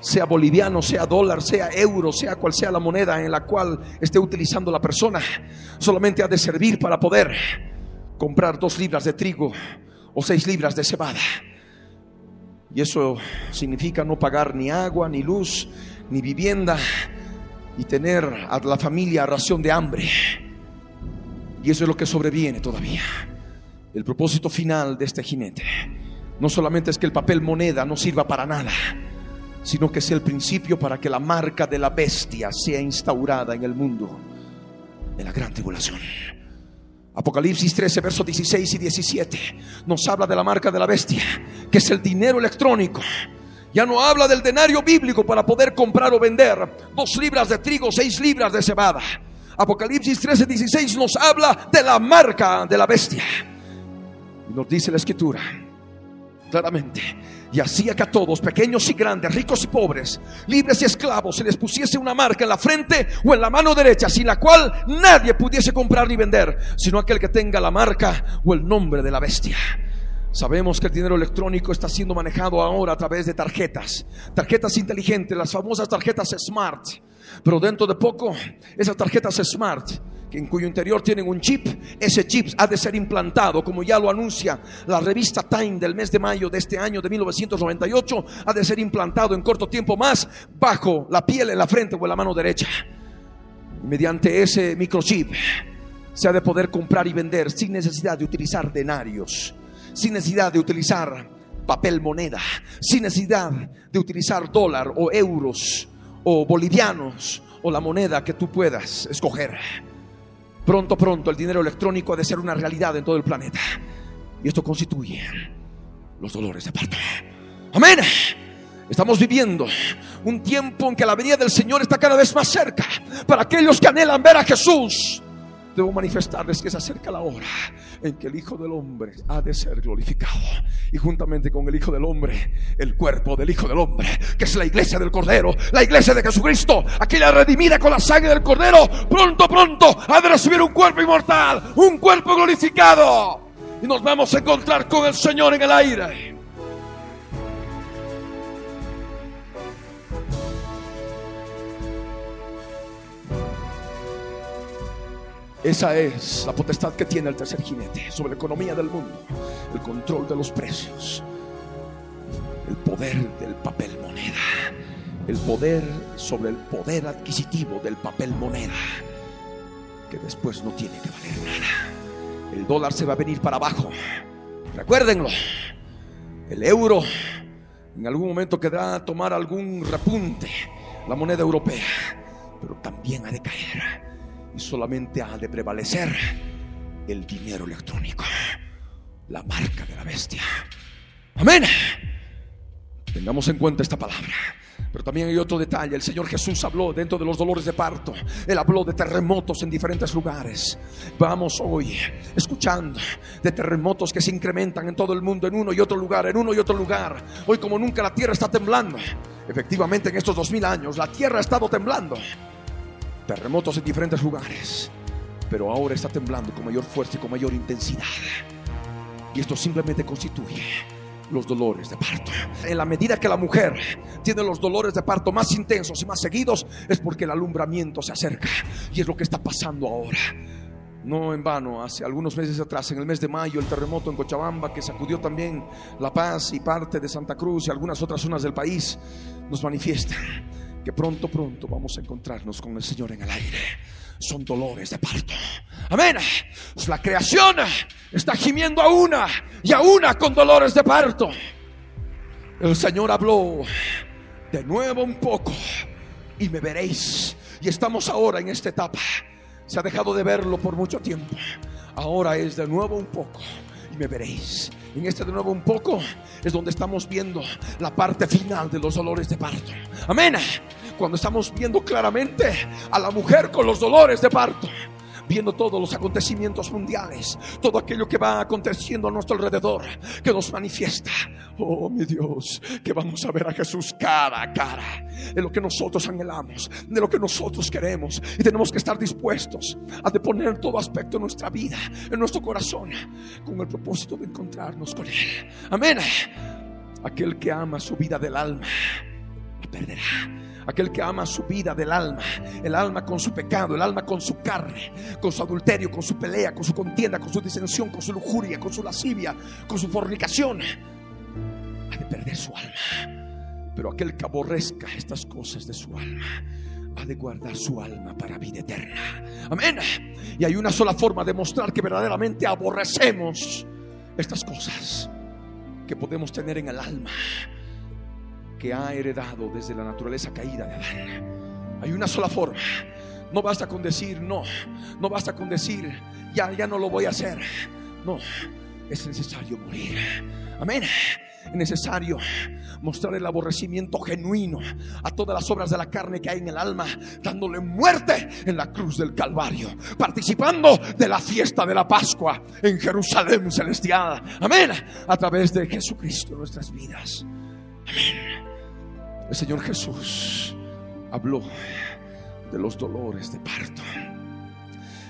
sea boliviano, sea dólar, sea euro, sea cual sea la moneda en la cual esté utilizando la persona, solamente ha de servir para poder comprar dos libras de trigo o seis libras de cebada. Y eso significa no pagar ni agua, ni luz, ni vivienda, y tener a la familia ración de hambre. Y eso es lo que sobreviene todavía. El propósito final de este jinete no solamente es que el papel moneda no sirva para nada, sino que es el principio para que la marca de la bestia sea instaurada en el mundo de la gran tribulación. Apocalipsis 13, versos 16 y 17 nos habla de la marca de la bestia, que es el dinero electrónico ya no habla del denario bíblico para poder comprar o vender dos libras de trigo, seis libras de cebada. Apocalipsis 13, 16 nos habla de la marca de la bestia. Y nos dice la escritura claramente. Y hacía que a todos, pequeños y grandes, ricos y pobres, libres y esclavos, se les pusiese una marca en la frente o en la mano derecha, sin la cual nadie pudiese comprar ni vender, sino aquel que tenga la marca o el nombre de la bestia. Sabemos que el dinero electrónico está siendo manejado ahora a través de tarjetas, tarjetas inteligentes, las famosas tarjetas Smart. Pero dentro de poco, esas tarjetas Smart, en cuyo interior tienen un chip, ese chip ha de ser implantado, como ya lo anuncia la revista Time del mes de mayo de este año de 1998, ha de ser implantado en corto tiempo más bajo la piel, en la frente o en la mano derecha. Mediante ese microchip se ha de poder comprar y vender sin necesidad de utilizar denarios sin necesidad de utilizar papel moneda, sin necesidad de utilizar dólar o euros o bolivianos o la moneda que tú puedas escoger. Pronto, pronto el dinero electrónico ha de ser una realidad en todo el planeta. Y esto constituye los dolores de parto. Amén. Estamos viviendo un tiempo en que la venida del Señor está cada vez más cerca para aquellos que anhelan ver a Jesús debo manifestarles que se acerca la hora en que el Hijo del Hombre ha de ser glorificado. Y juntamente con el Hijo del Hombre, el cuerpo del Hijo del Hombre, que es la iglesia del Cordero, la iglesia de Jesucristo, aquella redimida con la sangre del Cordero, pronto, pronto ha de recibir un cuerpo inmortal, un cuerpo glorificado. Y nos vamos a encontrar con el Señor en el aire. Esa es la potestad que tiene el tercer jinete sobre la economía del mundo, el control de los precios, el poder del papel moneda, el poder sobre el poder adquisitivo del papel moneda, que después no tiene que valer nada. El dólar se va a venir para abajo. Recuérdenlo. El euro en algún momento quedará a tomar algún repunte, la moneda europea, pero también ha de caer y solamente ha de prevalecer el dinero electrónico, la marca de la bestia. Amén. Tengamos en cuenta esta palabra. Pero también hay otro detalle. El Señor Jesús habló dentro de los dolores de parto. Él habló de terremotos en diferentes lugares. Vamos hoy escuchando de terremotos que se incrementan en todo el mundo, en uno y otro lugar, en uno y otro lugar. Hoy como nunca la tierra está temblando. Efectivamente en estos dos mil años la tierra ha estado temblando terremotos en diferentes lugares, pero ahora está temblando con mayor fuerza y con mayor intensidad. Y esto simplemente constituye los dolores de parto. En la medida que la mujer tiene los dolores de parto más intensos y más seguidos, es porque el alumbramiento se acerca. Y es lo que está pasando ahora. No en vano, hace algunos meses atrás, en el mes de mayo, el terremoto en Cochabamba, que sacudió también La Paz y parte de Santa Cruz y algunas otras zonas del país, nos manifiesta que pronto, pronto vamos a encontrarnos con el Señor en el aire. Son dolores de parto. Amén. La creación está gimiendo a una y a una con dolores de parto. El Señor habló de nuevo un poco y me veréis. Y estamos ahora en esta etapa. Se ha dejado de verlo por mucho tiempo. Ahora es de nuevo un poco y me veréis. En este de nuevo un poco es donde estamos viendo la parte final de los dolores de parto. Amén. Cuando estamos viendo claramente a la mujer con los dolores de parto viendo todos los acontecimientos mundiales, todo aquello que va aconteciendo a nuestro alrededor, que nos manifiesta, oh mi Dios, que vamos a ver a Jesús cara a cara, de lo que nosotros anhelamos, de lo que nosotros queremos, y tenemos que estar dispuestos a deponer todo aspecto de nuestra vida, en nuestro corazón, con el propósito de encontrarnos con Él. Amén. Aquel que ama su vida del alma, la perderá aquel que ama su vida del alma, el alma con su pecado, el alma con su carne, con su adulterio, con su pelea, con su contienda, con su disensión, con su lujuria, con su lascivia, con su fornicación, ha de perder su alma. Pero aquel que aborrezca estas cosas de su alma, ha de guardar su alma para vida eterna. Amén. Y hay una sola forma de mostrar que verdaderamente aborrecemos estas cosas que podemos tener en el alma que ha heredado desde la naturaleza caída de Adán. Hay una sola forma. No basta con decir no, no basta con decir ya, ya no lo voy a hacer. No, es necesario morir. Amén. Es necesario mostrar el aborrecimiento genuino a todas las obras de la carne que hay en el alma, dándole muerte en la cruz del Calvario, participando de la fiesta de la Pascua en Jerusalén celestial. Amén. A través de Jesucristo nuestras vidas. Amén. El Señor Jesús habló de los dolores de parto.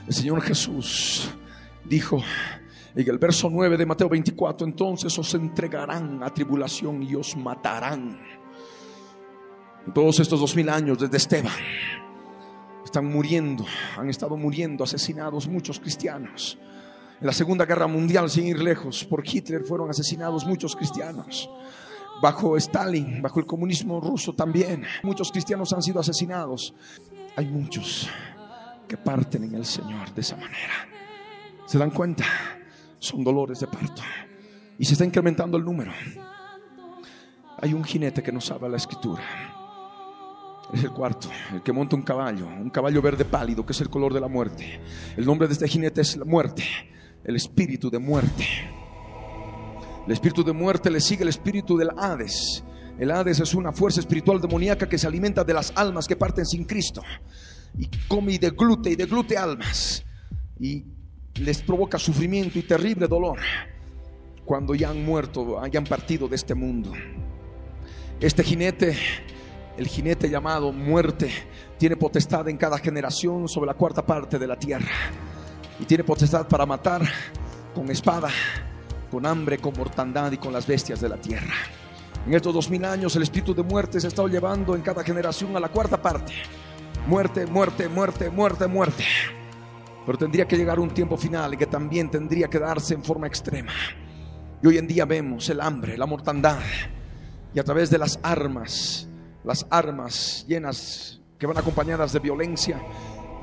El Señor Jesús dijo en el verso 9 de Mateo 24, entonces os entregarán a tribulación y os matarán. todos estos dos mil años desde Esteban están muriendo, han estado muriendo, asesinados muchos cristianos. En la Segunda Guerra Mundial, sin ir lejos, por Hitler fueron asesinados muchos cristianos bajo Stalin, bajo el comunismo ruso también. Muchos cristianos han sido asesinados. Hay muchos que parten en el Señor de esa manera. ¿Se dan cuenta? Son dolores de parto. Y se está incrementando el número. Hay un jinete que nos habla la escritura. Es el cuarto, el que monta un caballo, un caballo verde pálido, que es el color de la muerte. El nombre de este jinete es la muerte, el espíritu de muerte. El espíritu de muerte le sigue el espíritu del Hades. El Hades es una fuerza espiritual demoníaca que se alimenta de las almas que parten sin Cristo. Y come y deglute y deglute almas. Y les provoca sufrimiento y terrible dolor cuando ya han muerto, hayan partido de este mundo. Este jinete, el jinete llamado muerte, tiene potestad en cada generación sobre la cuarta parte de la tierra. Y tiene potestad para matar con espada, con hambre, con mortandad y con las bestias de la tierra. En estos dos mil años el espíritu de muerte se ha estado llevando en cada generación a la cuarta parte. Muerte, muerte, muerte, muerte, muerte. Pero tendría que llegar un tiempo final que también tendría que darse en forma extrema. Y hoy en día vemos el hambre, la mortandad. Y a través de las armas, las armas llenas que van acompañadas de violencia,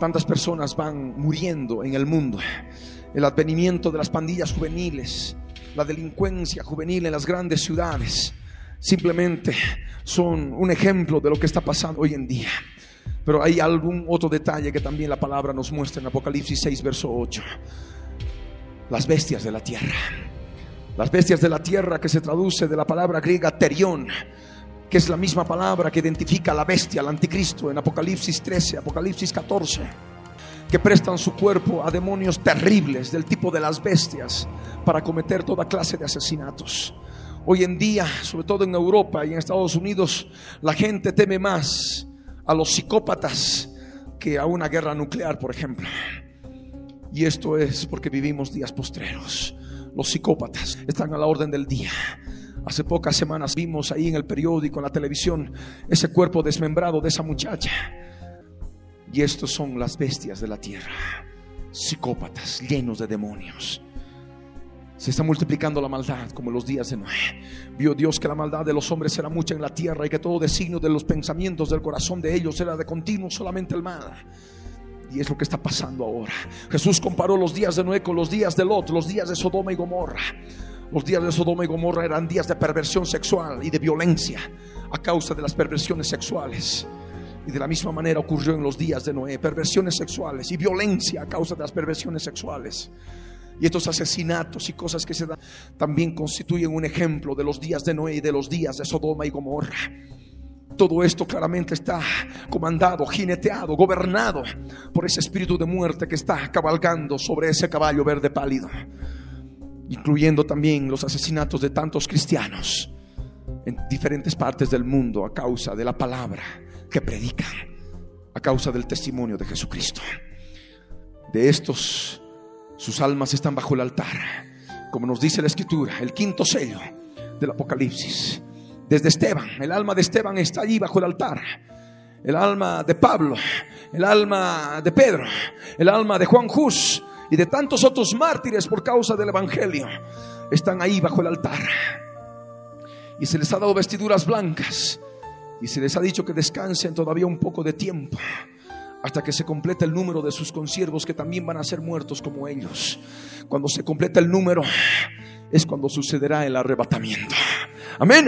tantas personas van muriendo en el mundo. El advenimiento de las pandillas juveniles, la delincuencia juvenil en las grandes ciudades, simplemente son un ejemplo de lo que está pasando hoy en día. Pero hay algún otro detalle que también la palabra nos muestra en Apocalipsis 6, verso 8. Las bestias de la tierra. Las bestias de la tierra que se traduce de la palabra griega terión, que es la misma palabra que identifica a la bestia, al anticristo, en Apocalipsis 13, Apocalipsis 14, que prestan su cuerpo a demonios terribles del tipo de las bestias para cometer toda clase de asesinatos. Hoy en día, sobre todo en Europa y en Estados Unidos, la gente teme más a los psicópatas que a una guerra nuclear, por ejemplo. Y esto es porque vivimos días postreros. Los psicópatas están a la orden del día. Hace pocas semanas vimos ahí en el periódico, en la televisión, ese cuerpo desmembrado de esa muchacha. Y estos son las bestias de la tierra, psicópatas llenos de demonios. Se está multiplicando la maldad como en los días de Noé. Vio Dios que la maldad de los hombres era mucha en la tierra y que todo designio de los pensamientos del corazón de ellos era de continuo solamente el mal. Y es lo que está pasando ahora. Jesús comparó los días de Noé con los días de Lot, los días de Sodoma y Gomorra. Los días de Sodoma y Gomorra eran días de perversión sexual y de violencia a causa de las perversiones sexuales. Y de la misma manera ocurrió en los días de Noé, perversiones sexuales y violencia a causa de las perversiones sexuales. Y estos asesinatos y cosas que se dan también constituyen un ejemplo de los días de Noé y de los días de Sodoma y Gomorra. Todo esto claramente está comandado, jineteado, gobernado por ese espíritu de muerte que está cabalgando sobre ese caballo verde pálido, incluyendo también los asesinatos de tantos cristianos en diferentes partes del mundo a causa de la palabra que predican, a causa del testimonio de Jesucristo. De estos sus almas están bajo el altar, como nos dice la escritura, el quinto sello del Apocalipsis. Desde Esteban, el alma de Esteban está allí bajo el altar. El alma de Pablo, el alma de Pedro, el alma de Juan Jus y de tantos otros mártires por causa del Evangelio están ahí bajo el altar. Y se les ha dado vestiduras blancas y se les ha dicho que descansen todavía un poco de tiempo hasta que se complete el número de sus consiervos que también van a ser muertos como ellos. Cuando se completa el número es cuando sucederá el arrebatamiento. Amén.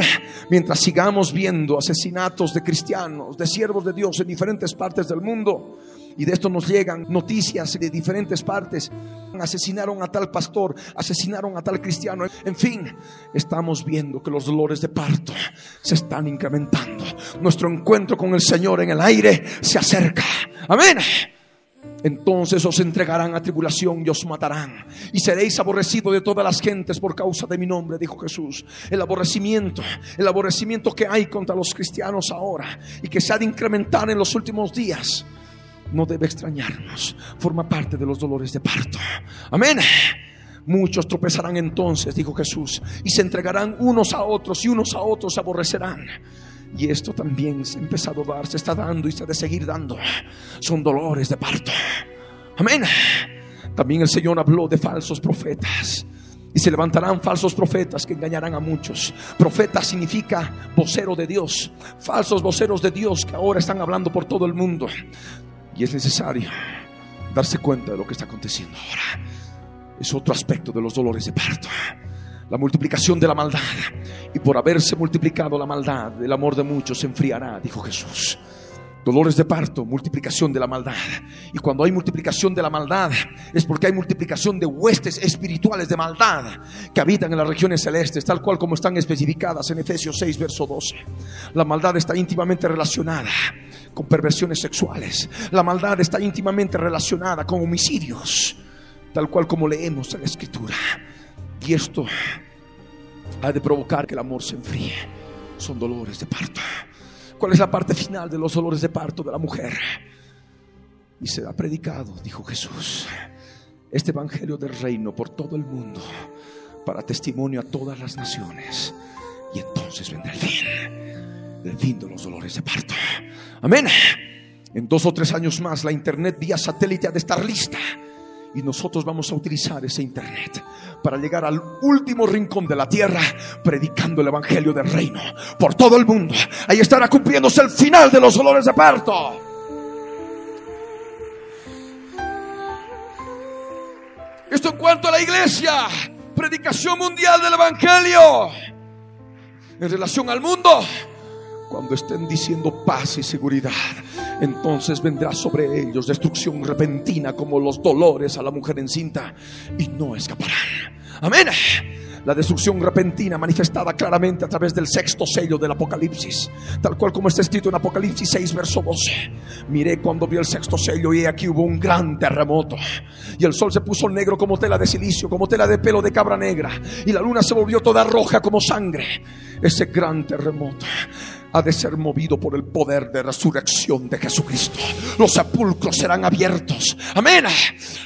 Mientras sigamos viendo asesinatos de cristianos, de siervos de Dios en diferentes partes del mundo, y de esto nos llegan noticias de diferentes partes. Asesinaron a tal pastor, asesinaron a tal cristiano. En fin, estamos viendo que los dolores de parto se están incrementando. Nuestro encuentro con el Señor en el aire se acerca. Amén. Entonces os entregarán a tribulación y os matarán. Y seréis aborrecidos de todas las gentes por causa de mi nombre, dijo Jesús. El aborrecimiento, el aborrecimiento que hay contra los cristianos ahora y que se ha de incrementar en los últimos días no debe extrañarnos. Forma parte de los dolores de parto. Amén. Muchos tropezarán entonces, dijo Jesús, y se entregarán unos a otros y unos a otros se aborrecerán. Y esto también se ha empezado a dar, se está dando y se ha de seguir dando. Son dolores de parto. Amén. También el Señor habló de falsos profetas. Y se levantarán falsos profetas que engañarán a muchos. Profeta significa vocero de Dios. Falsos voceros de Dios que ahora están hablando por todo el mundo. Y es necesario darse cuenta de lo que está aconteciendo ahora. Es otro aspecto de los dolores de parto. La multiplicación de la maldad. Y por haberse multiplicado la maldad, el amor de muchos se enfriará, dijo Jesús. Dolores de parto, multiplicación de la maldad. Y cuando hay multiplicación de la maldad, es porque hay multiplicación de huestes espirituales de maldad que habitan en las regiones celestes, tal cual como están especificadas en Efesios 6, verso 12. La maldad está íntimamente relacionada con perversiones sexuales. La maldad está íntimamente relacionada con homicidios, tal cual como leemos en la escritura. Y esto ha de provocar que el amor se enfríe. Son dolores de parto. ¿Cuál es la parte final de los dolores de parto de la mujer? Y se ha predicado, dijo Jesús, este evangelio del reino por todo el mundo para testimonio a todas las naciones. Y entonces vendrá el fin, el fin de los dolores de parto. Amén. En dos o tres años más la internet vía satélite ha de estar lista Y nosotros vamos a utilizar ese internet para llegar al último rincón de la tierra predicando el evangelio del reino por todo el mundo. Ahí estará cumpliéndose el final de los dolores de parto. Esto en cuanto a la iglesia, predicación mundial del evangelio. En relación al mundo, cuando estén diciendo paz y seguridad, entonces vendrá sobre ellos destrucción repentina como los dolores a la mujer encinta y no escaparán. Amén. La destrucción repentina manifestada claramente a través del sexto sello del Apocalipsis, tal cual como está escrito en Apocalipsis 6, verso 12. Miré cuando vi el sexto sello y aquí hubo un gran terremoto. Y el sol se puso negro como tela de silicio, como tela de pelo de cabra negra. Y la luna se volvió toda roja como sangre. Ese gran terremoto ha de ser movido por el poder de resurrección de Jesucristo. Los sepulcros serán abiertos. Amén.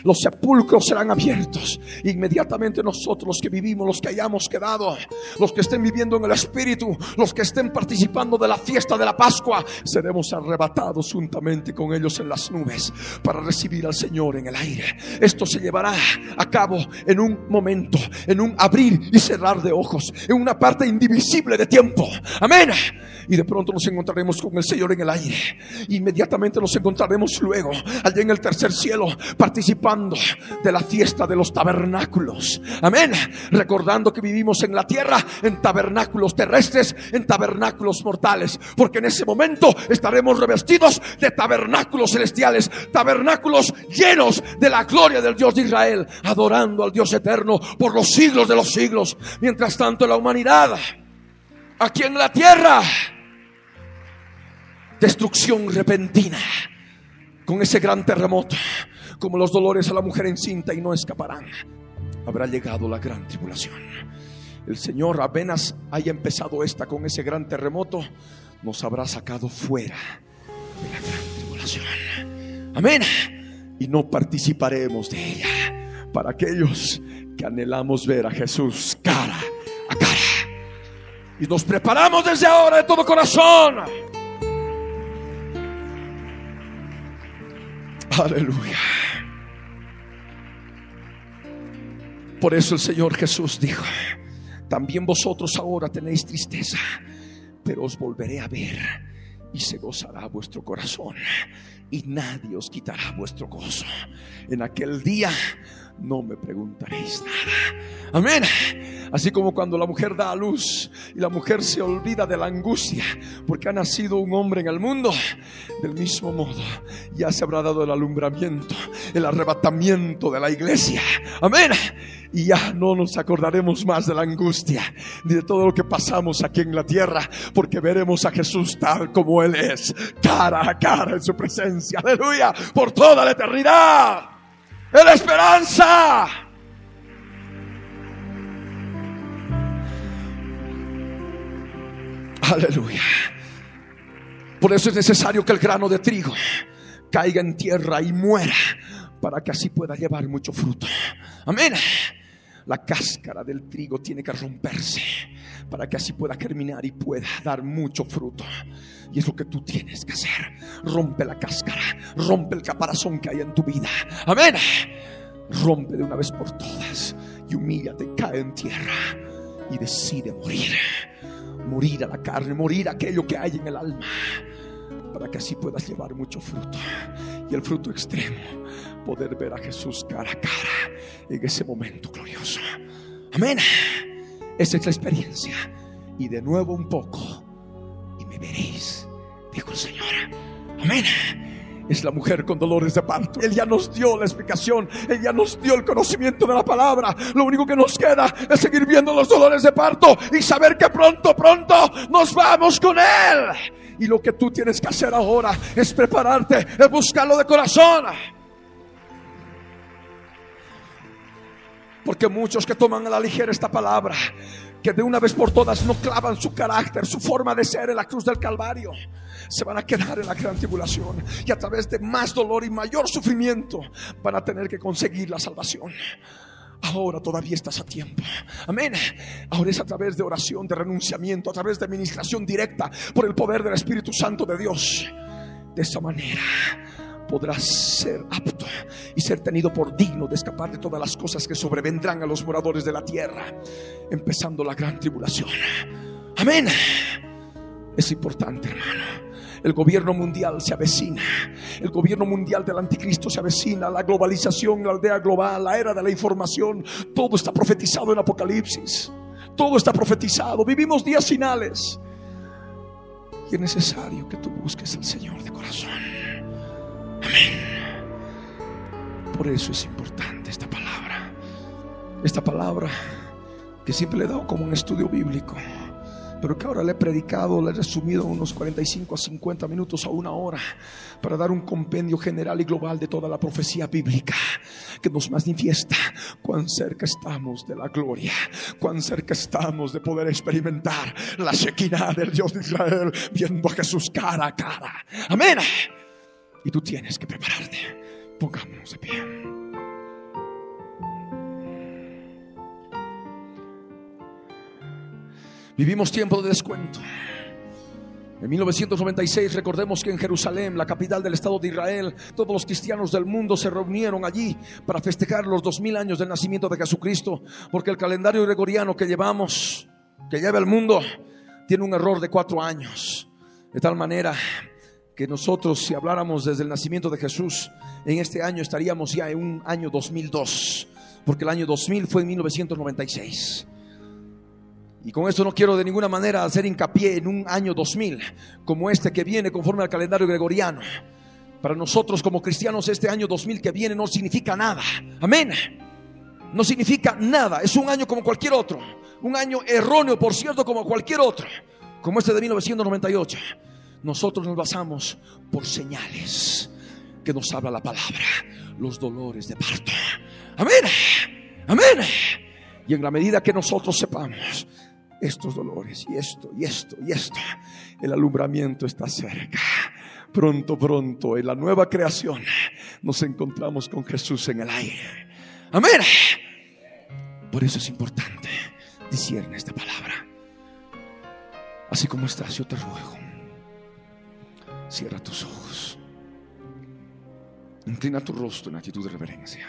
Los sepulcros serán abiertos. Inmediatamente nosotros, los que vivimos, los que hayamos quedado, los que estén viviendo en el Espíritu, los que estén participando de la fiesta de la Pascua, seremos arrebatados juntamente con ellos en las nubes para recibir al Señor en el aire. Esto se llevará a cabo en un momento, en un abrir y cerrar de ojos, en una parte indivisible de tiempo. Amén. De pronto nos encontraremos con el Señor en el aire. Inmediatamente nos encontraremos luego allá en el tercer cielo participando de la fiesta de los tabernáculos. Amén. Recordando que vivimos en la tierra en tabernáculos terrestres, en tabernáculos mortales. Porque en ese momento estaremos revestidos de tabernáculos celestiales, tabernáculos llenos de la gloria del Dios de Israel, adorando al Dios eterno por los siglos de los siglos. Mientras tanto la humanidad aquí en la tierra destrucción repentina con ese gran terremoto, como los dolores a la mujer encinta y no escaparán. Habrá llegado la gran tribulación. El Señor apenas haya empezado esta con ese gran terremoto, nos habrá sacado fuera de la gran tribulación. Amén. Y no participaremos de ella para aquellos que anhelamos ver a Jesús cara a cara. Y nos preparamos desde ahora de todo corazón Aleluya. Por eso el Señor Jesús dijo, también vosotros ahora tenéis tristeza, pero os volveré a ver y se gozará vuestro corazón y nadie os quitará vuestro gozo. En aquel día no me preguntaréis nada. Amén. Así como cuando la mujer da a luz y la mujer se olvida de la angustia porque ha nacido un hombre en el mundo, del mismo modo ya se habrá dado el alumbramiento, el arrebatamiento de la iglesia. Amén. Y ya no nos acordaremos más de la angustia ni de todo lo que pasamos aquí en la tierra, porque veremos a Jesús tal como Él es, cara a cara en su presencia. Aleluya, por toda la eternidad. Es la esperanza. Aleluya. Por eso es necesario que el grano de trigo caiga en tierra y muera para que así pueda llevar mucho fruto. Amén. La cáscara del trigo tiene que romperse para que así pueda germinar y pueda dar mucho fruto. Y es lo que tú tienes que hacer. Rompe la cáscara, rompe el caparazón que hay en tu vida. Amén. Rompe de una vez por todas y humíllate, cae en tierra y decide morir. Morir a la carne, morir aquello que hay en el alma para que así puedas llevar mucho fruto. Y el fruto extremo, poder ver a Jesús cara a cara en ese momento glorioso. Amén. Esa es la experiencia. Y de nuevo un poco y me veréis, dijo el Señor. Amén. Es la mujer con dolores de parto. Él ya nos dio la explicación. Él ya nos dio el conocimiento de la palabra. Lo único que nos queda es seguir viendo los dolores de parto y saber que pronto, pronto nos vamos con Él. Y lo que tú tienes que hacer ahora es prepararte, es buscarlo de corazón. Porque muchos que toman a la ligera esta palabra, que de una vez por todas no clavan su carácter, su forma de ser en la cruz del Calvario, se van a quedar en la gran tribulación y a través de más dolor y mayor sufrimiento van a tener que conseguir la salvación. Ahora todavía estás a tiempo. Amén. Ahora es a través de oración, de renunciamiento, a través de administración directa por el poder del Espíritu Santo de Dios. De esa manera podrás ser apto y ser tenido por digno de escapar de todas las cosas que sobrevendrán a los moradores de la tierra, empezando la gran tribulación. Amén. Es importante, hermano. El gobierno mundial se avecina. El gobierno mundial del anticristo se avecina. La globalización, la aldea global, la era de la información. Todo está profetizado en Apocalipsis. Todo está profetizado. Vivimos días finales. Y es necesario que tú busques al Señor de corazón. Amén. Por eso es importante esta palabra. Esta palabra que siempre le he dado como un estudio bíblico pero que ahora le he predicado, le he resumido unos 45 a 50 minutos a una hora para dar un compendio general y global de toda la profecía bíblica que nos manifiesta cuán cerca estamos de la gloria, cuán cerca estamos de poder experimentar la Shekinah del Dios de Israel viendo a Jesús cara a cara. Amén. Y tú tienes que prepararte. Pongámonos de pie. Vivimos tiempo de descuento. En 1996 recordemos que en Jerusalén, la capital del Estado de Israel, todos los cristianos del mundo se reunieron allí para festejar los dos mil años del nacimiento de Jesucristo, porque el calendario gregoriano que llevamos, que lleva el mundo, tiene un error de cuatro años. De tal manera que nosotros, si habláramos desde el nacimiento de Jesús, en este año estaríamos ya en un año 2002, porque el año 2000 fue en 1996. Y con esto no quiero de ninguna manera hacer hincapié en un año 2000 como este que viene conforme al calendario gregoriano. Para nosotros como cristianos este año 2000 que viene no significa nada. Amén. No significa nada. Es un año como cualquier otro. Un año erróneo, por cierto, como cualquier otro. Como este de 1998. Nosotros nos basamos por señales que nos habla la palabra. Los dolores de parto. Amén. Amén. Y en la medida que nosotros sepamos estos dolores y esto y esto y esto. El alumbramiento está cerca. Pronto, pronto, en la nueva creación nos encontramos con Jesús en el aire. Amén. Por eso es importante discierne esta palabra. Así como estás, yo te ruego. Cierra tus ojos. Inclina tu rostro en actitud de reverencia.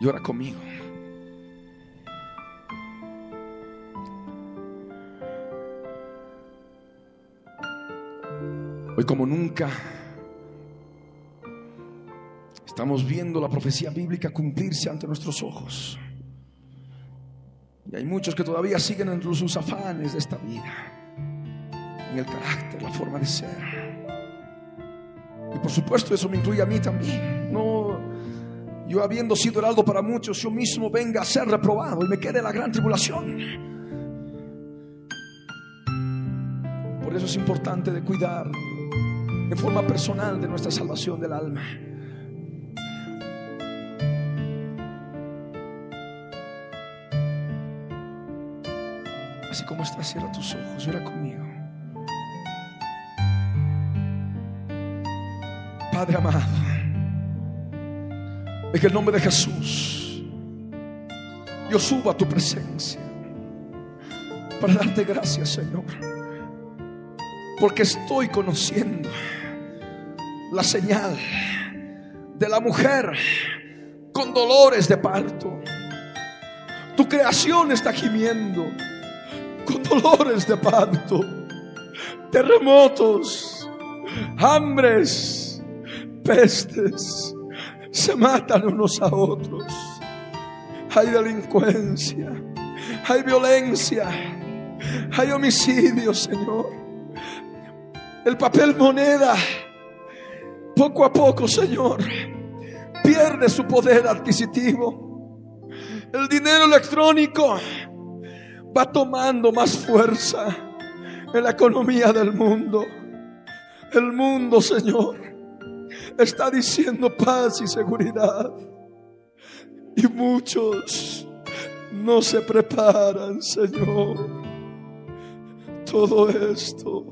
Y ora conmigo. Hoy como nunca estamos viendo la profecía bíblica cumplirse ante nuestros ojos. Y hay muchos que todavía siguen en sus afanes de esta vida, en el carácter, la forma de ser. Y por supuesto eso me incluye a mí también. No, yo habiendo sido heraldo para muchos, yo mismo venga a ser reprobado y me quede la gran tribulación. Por eso es importante de cuidar en forma personal de nuestra salvación del alma. Así como estás, cierra tus ojos, llora conmigo. Padre amado, en el nombre de Jesús, yo subo a tu presencia para darte gracias, Señor, porque estoy conociendo la señal de la mujer con dolores de parto. Tu creación está gimiendo con dolores de parto, terremotos, hambres, se matan unos a otros. Hay delincuencia, hay violencia, hay homicidio, Señor. El papel moneda poco a poco, Señor, pierde su poder adquisitivo. El dinero electrónico va tomando más fuerza en la economía del mundo. El mundo, Señor, está diciendo paz y seguridad. Y muchos no se preparan, Señor. Todo esto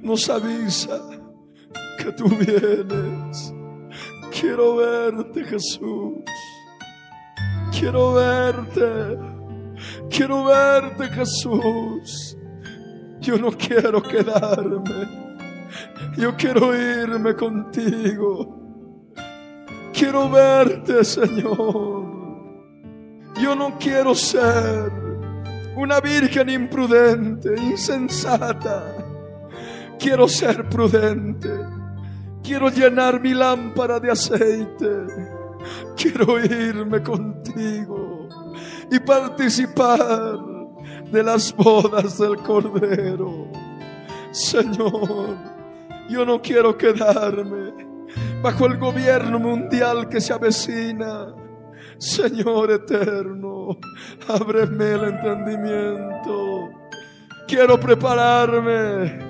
nos avisa que tú vienes. Quiero verte, Jesús. Quiero verte. Quiero verte, Jesús. Yo no quiero quedarme. Yo quiero irme contigo. Quiero verte, Señor. Yo no quiero ser una virgen imprudente, insensata. Quiero ser prudente. Quiero llenar mi lámpara de aceite. Quiero irme contigo y participar de las bodas del Cordero. Señor, yo no quiero quedarme bajo el gobierno mundial que se avecina. Señor eterno, ábreme el entendimiento. Quiero prepararme.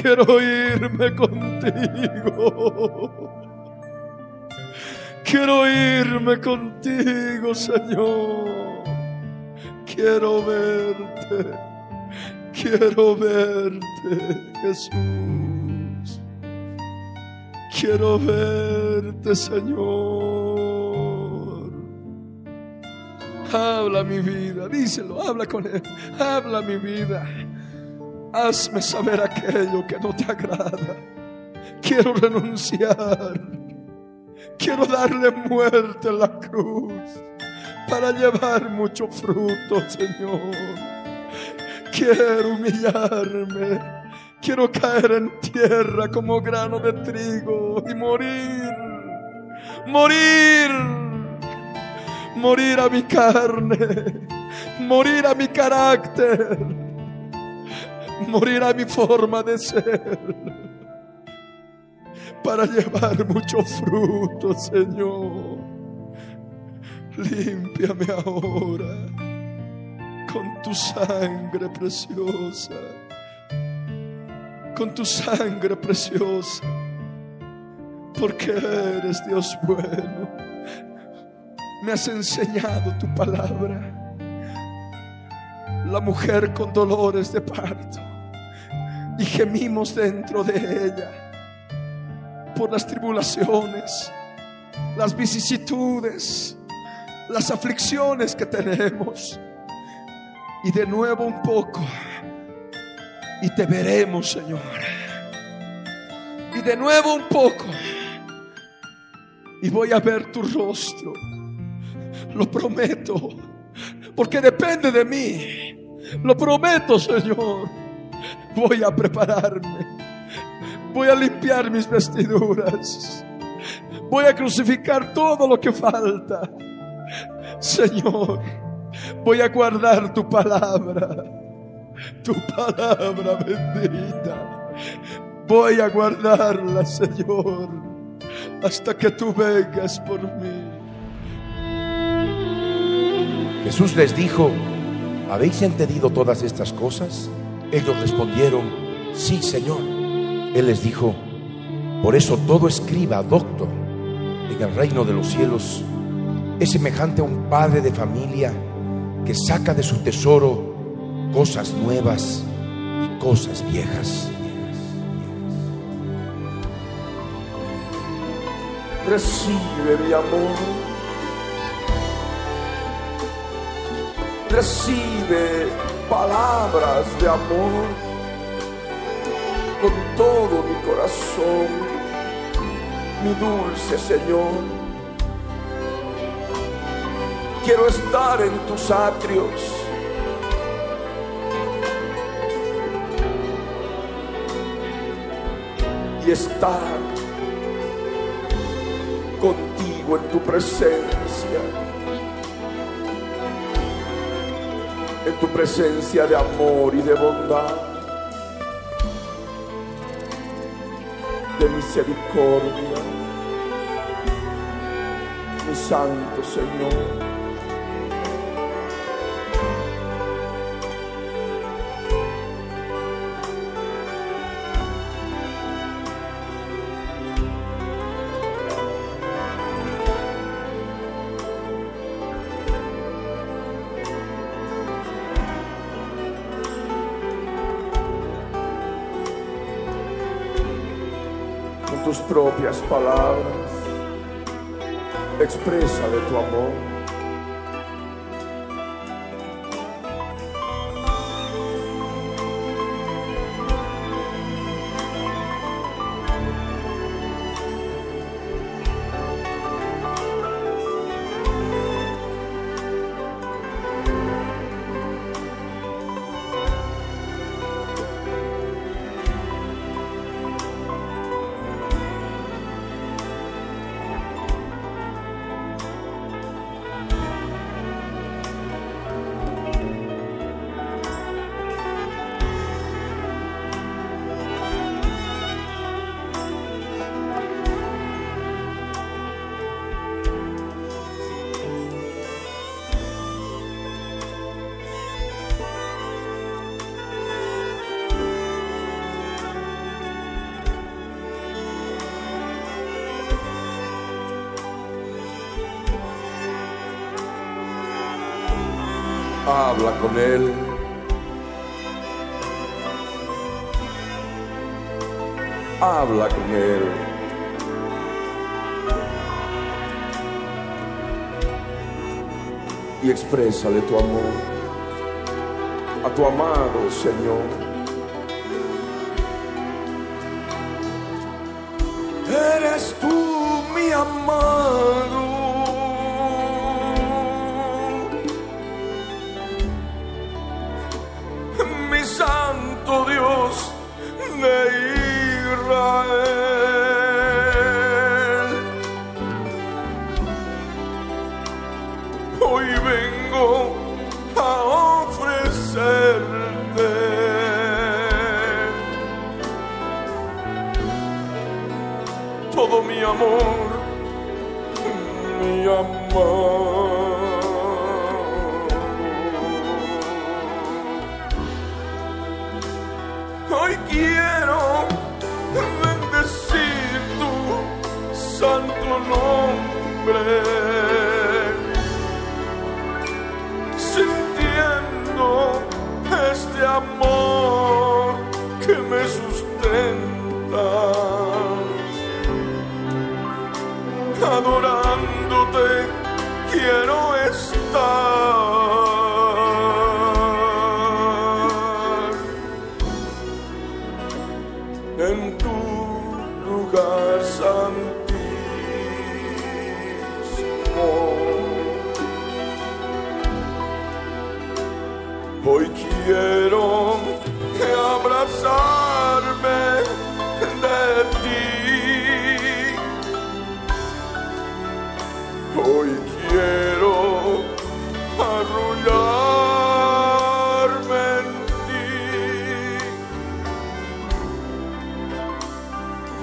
Quiero irme contigo. Quiero irme contigo, Señor. Quiero verte. Quiero verte, Jesús. Quiero verte, Señor. Habla mi vida, díselo, habla con Él. Habla mi vida. Hazme saber aquello que no te agrada. Quiero renunciar. Quiero darle muerte a la cruz para llevar mucho fruto, Señor. Quiero humillarme. Quiero caer en tierra como grano de trigo y morir. Morir. Morir a mi carne. Morir a mi carácter. Morir a mi forma de ser. Para llevar mucho fruto, Señor. Límpiame ahora con tu sangre preciosa, con tu sangre preciosa, porque eres Dios bueno. Me has enseñado tu palabra. La mujer con dolores de parto y gemimos dentro de ella por las tribulaciones, las vicisitudes, las aflicciones que tenemos. Y de nuevo un poco. Y te veremos, Señor. Y de nuevo un poco. Y voy a ver tu rostro. Lo prometo. Porque depende de mí. Lo prometo, Señor. Voy a prepararme. Voy a limpiar mis vestiduras. Voy a crucificar todo lo que falta. Señor, voy a guardar tu palabra, tu palabra bendita. Voy a guardarla, Señor, hasta que tú vengas por mí. Jesús les dijo, ¿habéis entendido todas estas cosas? Ellos respondieron, sí, Señor. Él les dijo, por eso todo escriba, doctor, en el reino de los cielos es semejante a un padre de familia que saca de su tesoro cosas nuevas y cosas viejas. Recibe mi amor. Recibe palabras de amor con todo mi corazón, mi dulce Señor. Quiero estar en tus atrios. Estar contigo en tu presencia. En tu presencia de amor y de bondad. De misericordia. Mi santo Señor. Propias palabras. Expresa de tu amor. Él. Habla con Él. Y exprésale tu amor a tu amado Señor.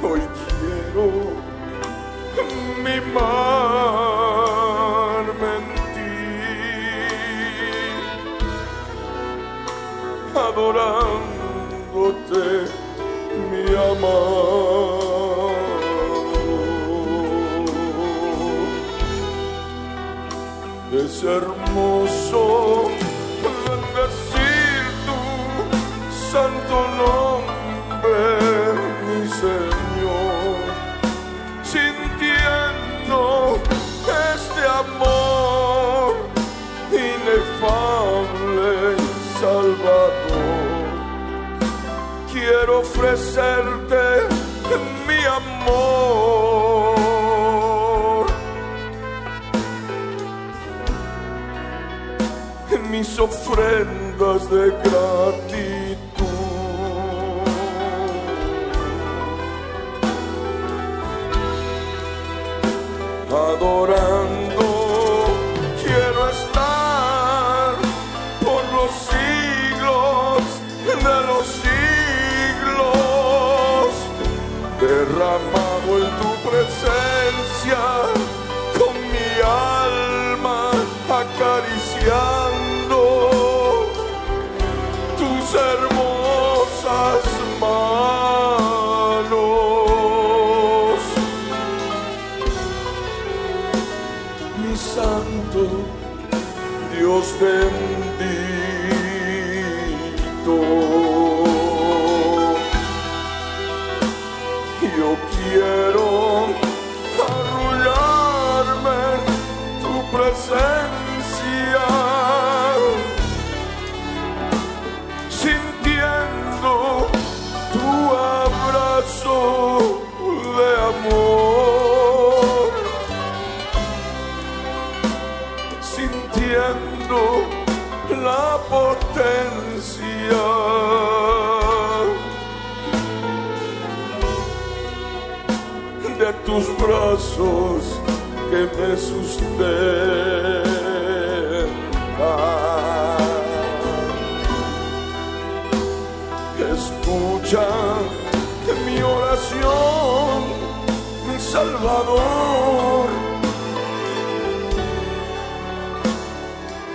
Hoy quiero mimarme en ti. adorándote, mi amor. Es hermoso bendecir tu santo nombre, Ofrecerte mi amor, mis ofrendas de gratitud. Adorando que me sustentan. Escucha mi oración, mi Salvador.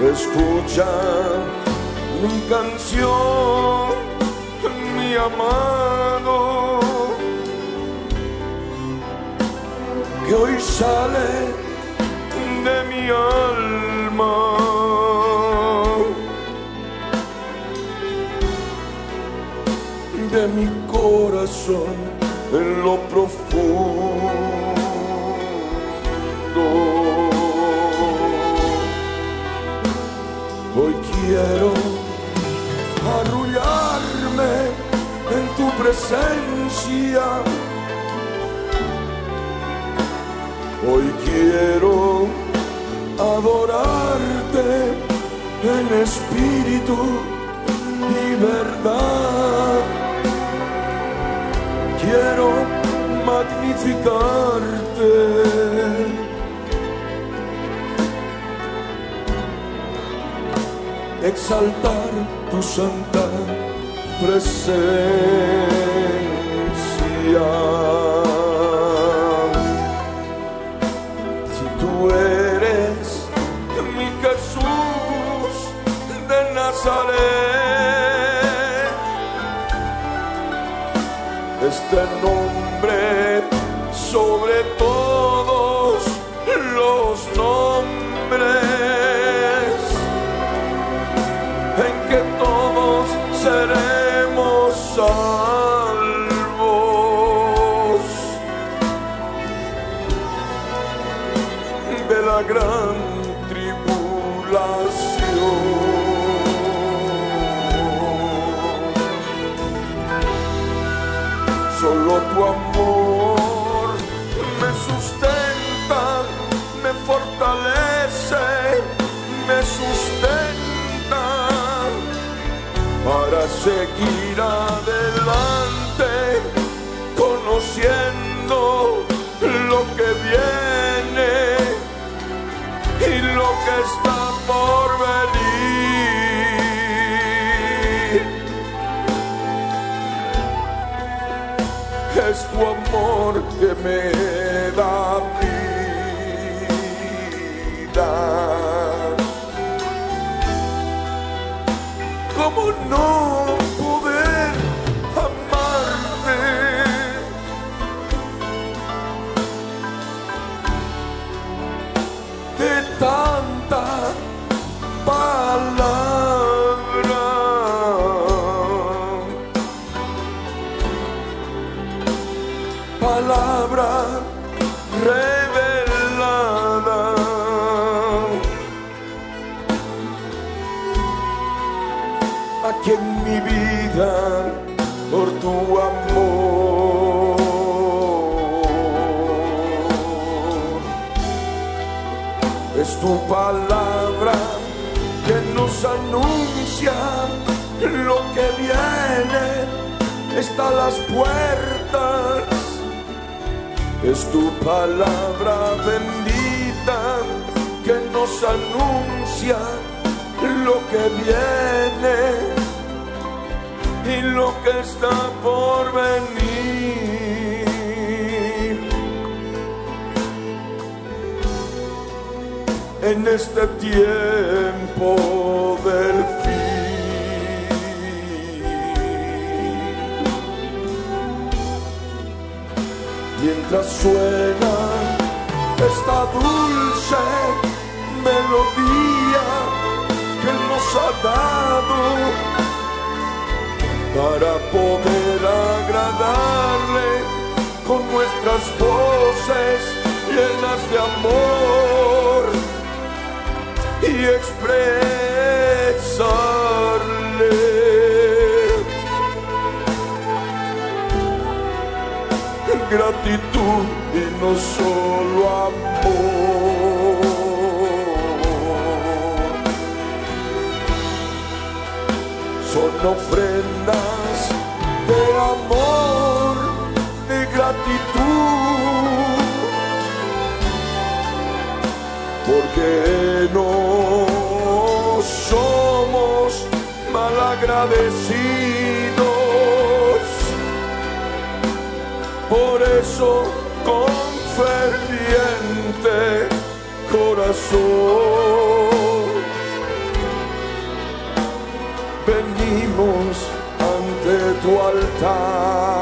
Escucha mi canción, mi amado. sale de mi alma. De mi corazón en lo profundo. Hoy quiero arrullarme en tu presencia quiero adorarte en espíritu y verdad. Quiero magnificarte. Exaltar tu santa presencia. Nazaret, este nombre sobre todos los nombres, en que todos seremos. Seguir adelante, conociendo lo que viene y lo que está por venir. Es tu amor que me da Es tu palabra que nos anuncia lo que viene, está a las puertas. Es tu palabra bendita que nos anuncia lo que viene y lo que está por venir. En este tiempo del fin. Mientras suena esta dulce melodía que nos ha dado para poder agradarle con nuestras voces llenas de amor y expresarle gratitud y no solo amor. Son ofrendas de amor, de gratitud porque no somos malagradecidos. Por eso con ferviente corazón venimos ante tu altar.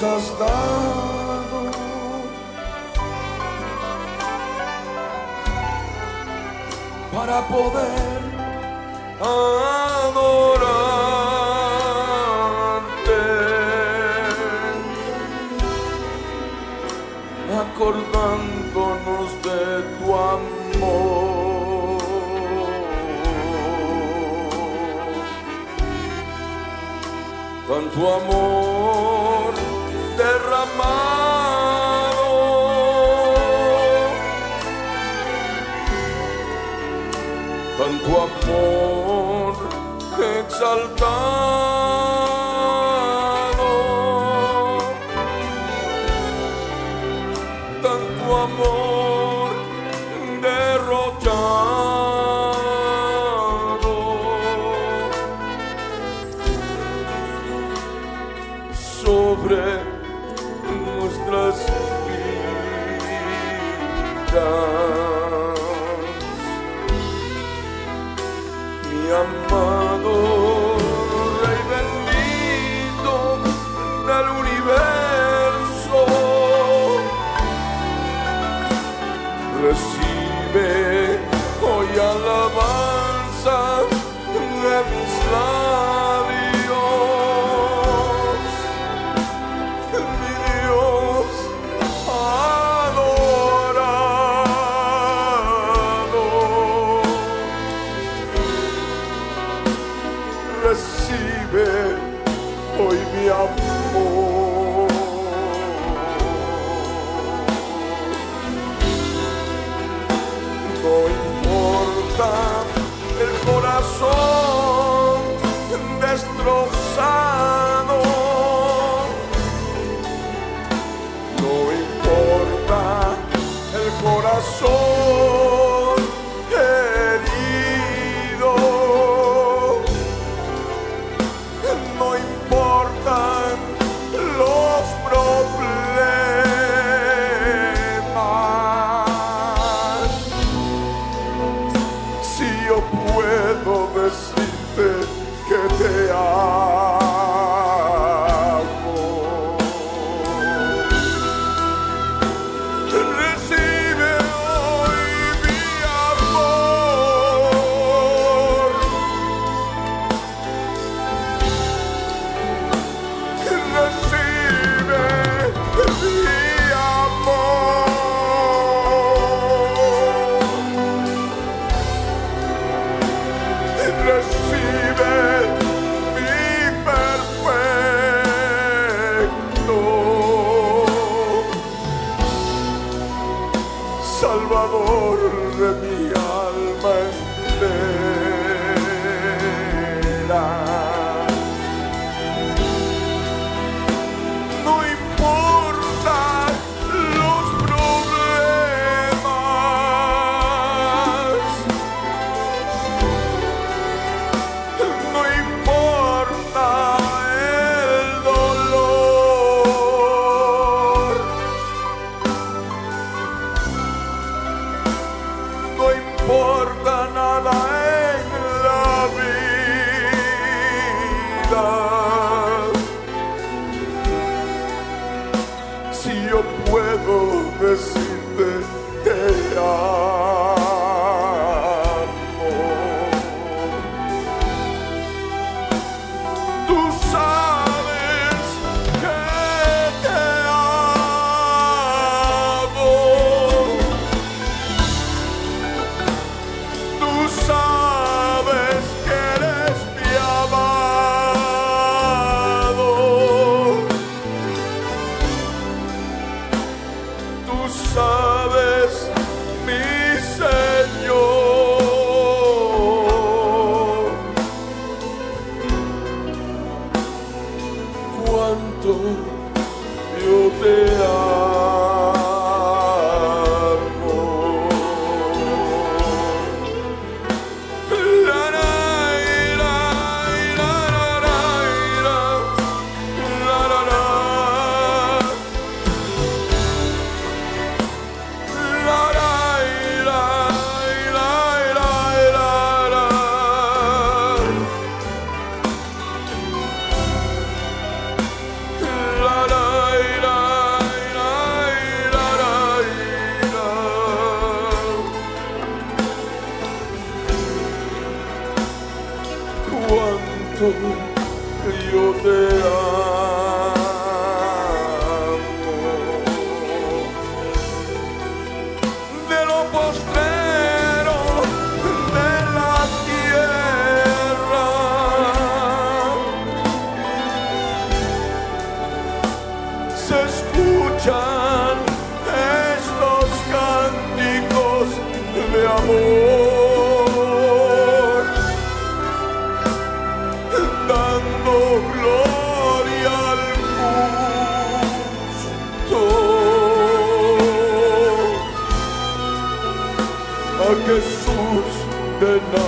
suas dores.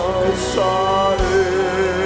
De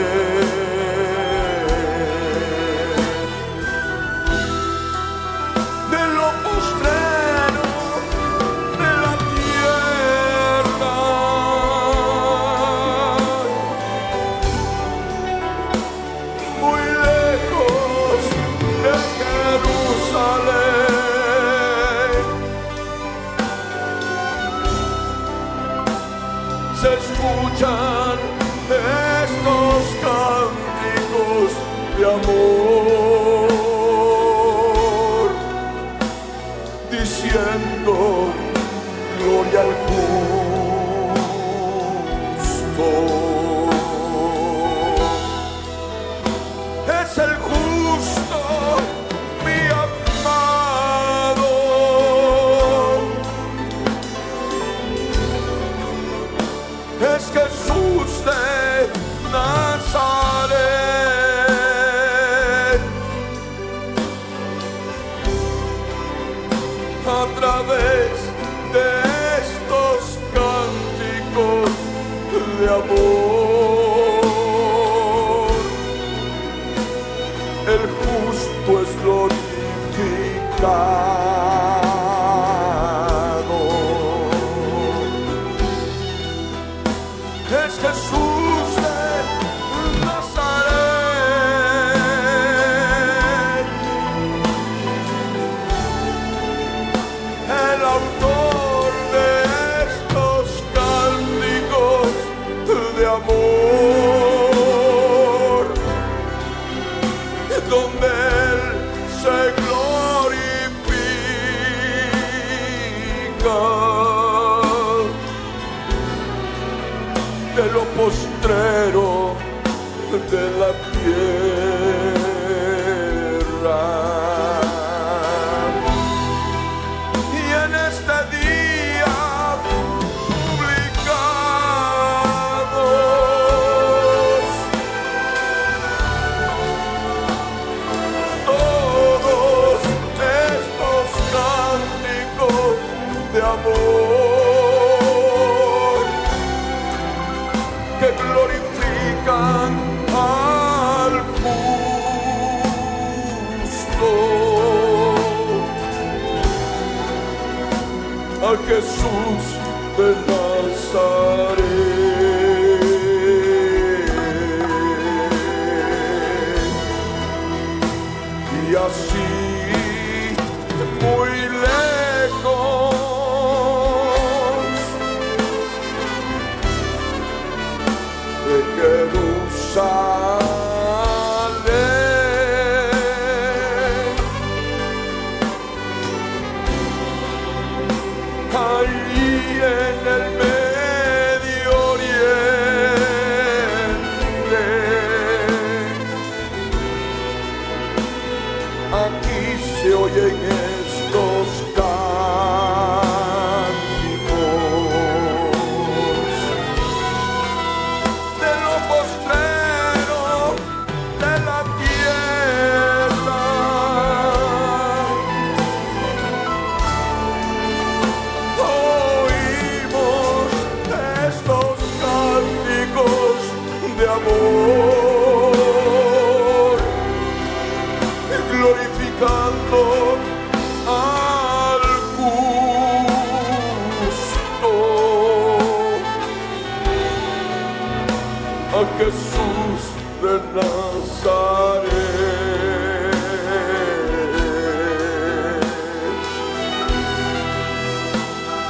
a Jesús de Nazaret.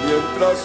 Mientras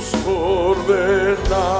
sus ordenanzas.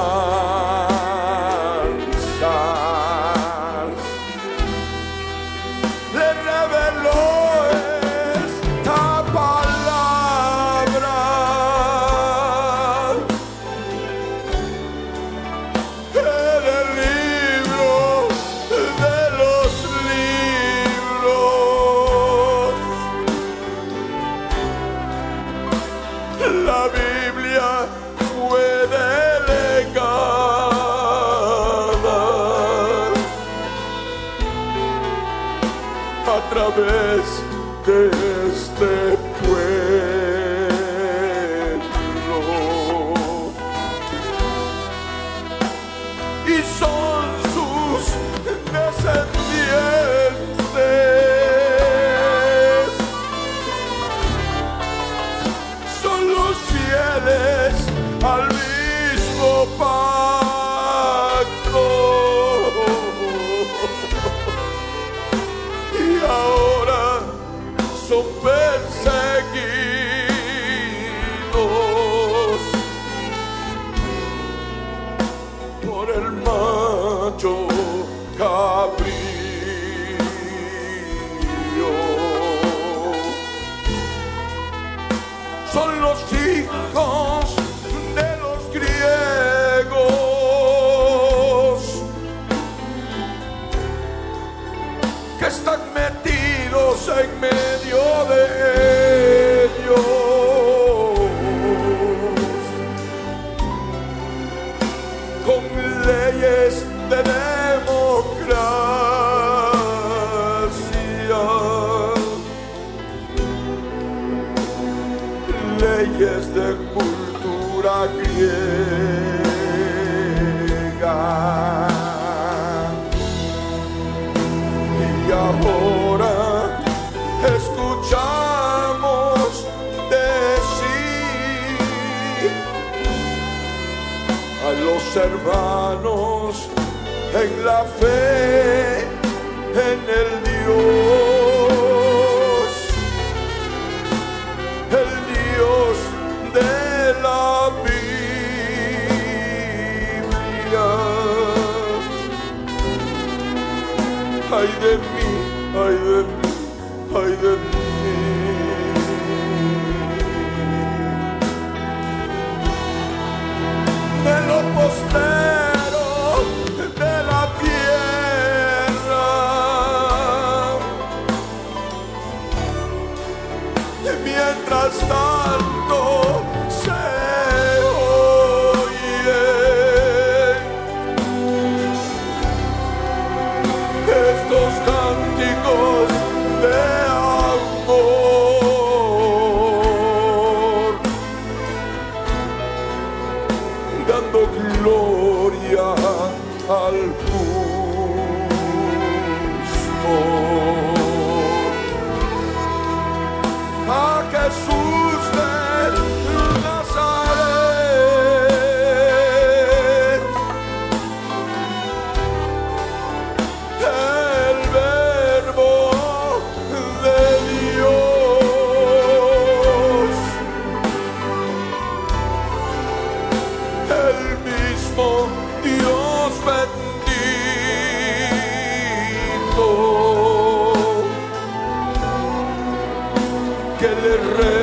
Que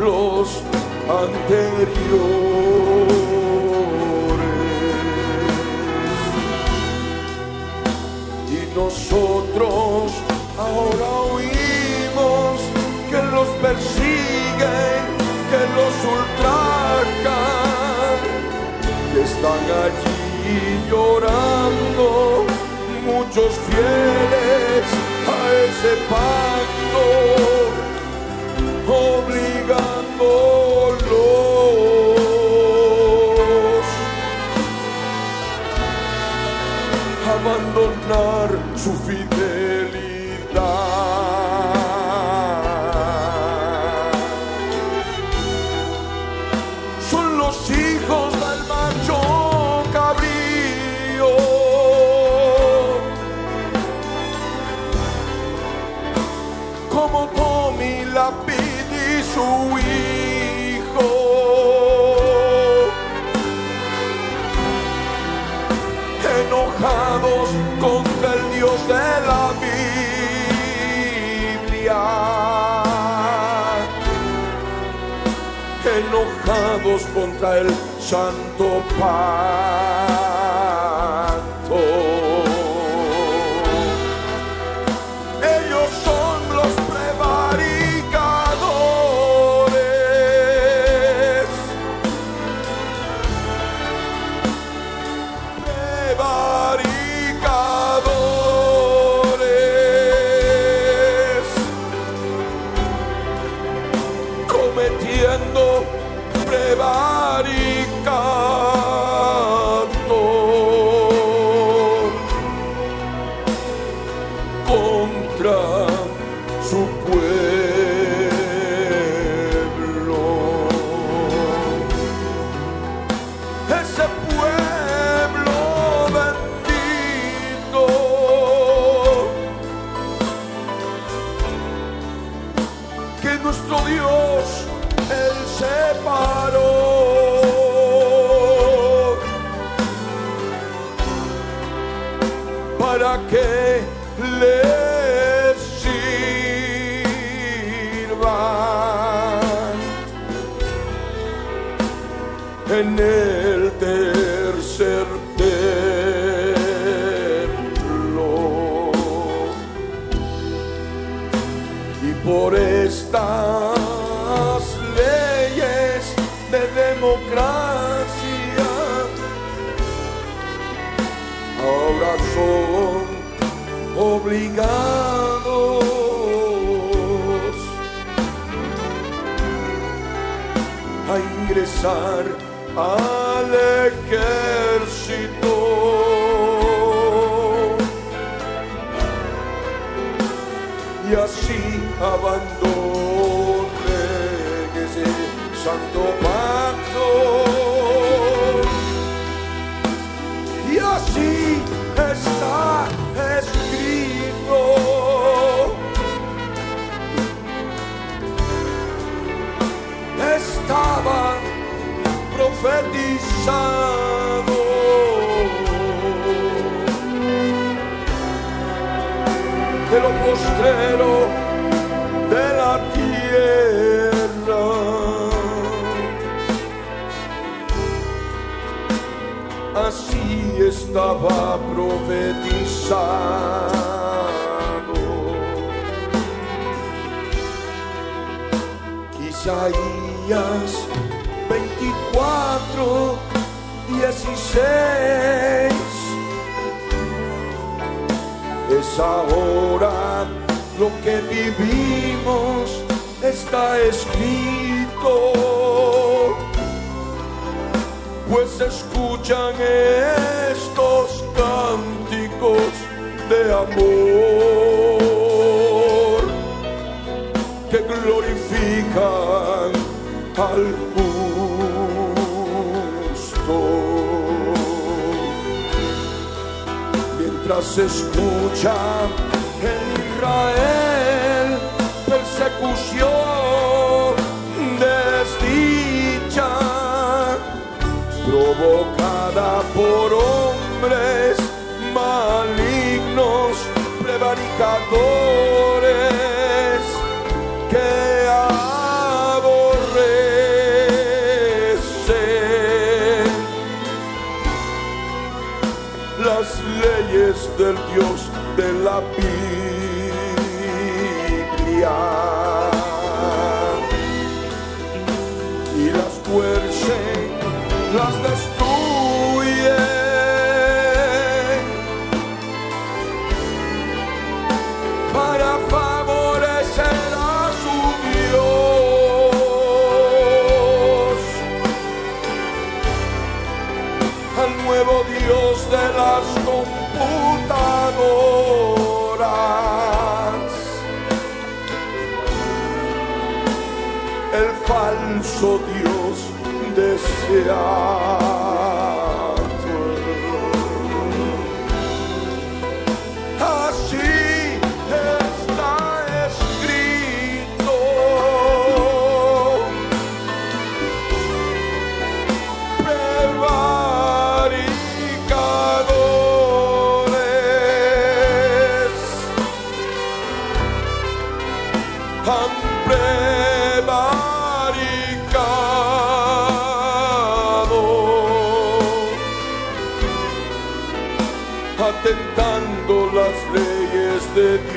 templos anteriores. Y nosotros ahora oímos que los persiguen, que los ultrajan, que están allí llorando muchos fieles a ese pacto, obligándolos a abandonar su fidelidad. Contra el santo pacto. Obligados a ingresar al ejército. Y así abandonen estaba profetizado. Isaías 24, 16. Es ahora lo que vivimos, está escrito pues escuchan estos cánticos de amor que glorifican al justo. Mientras escuchan el Israel, provocada por hombres malignos, prevaricadores que aborrecen las leyes del Dios 주시라. the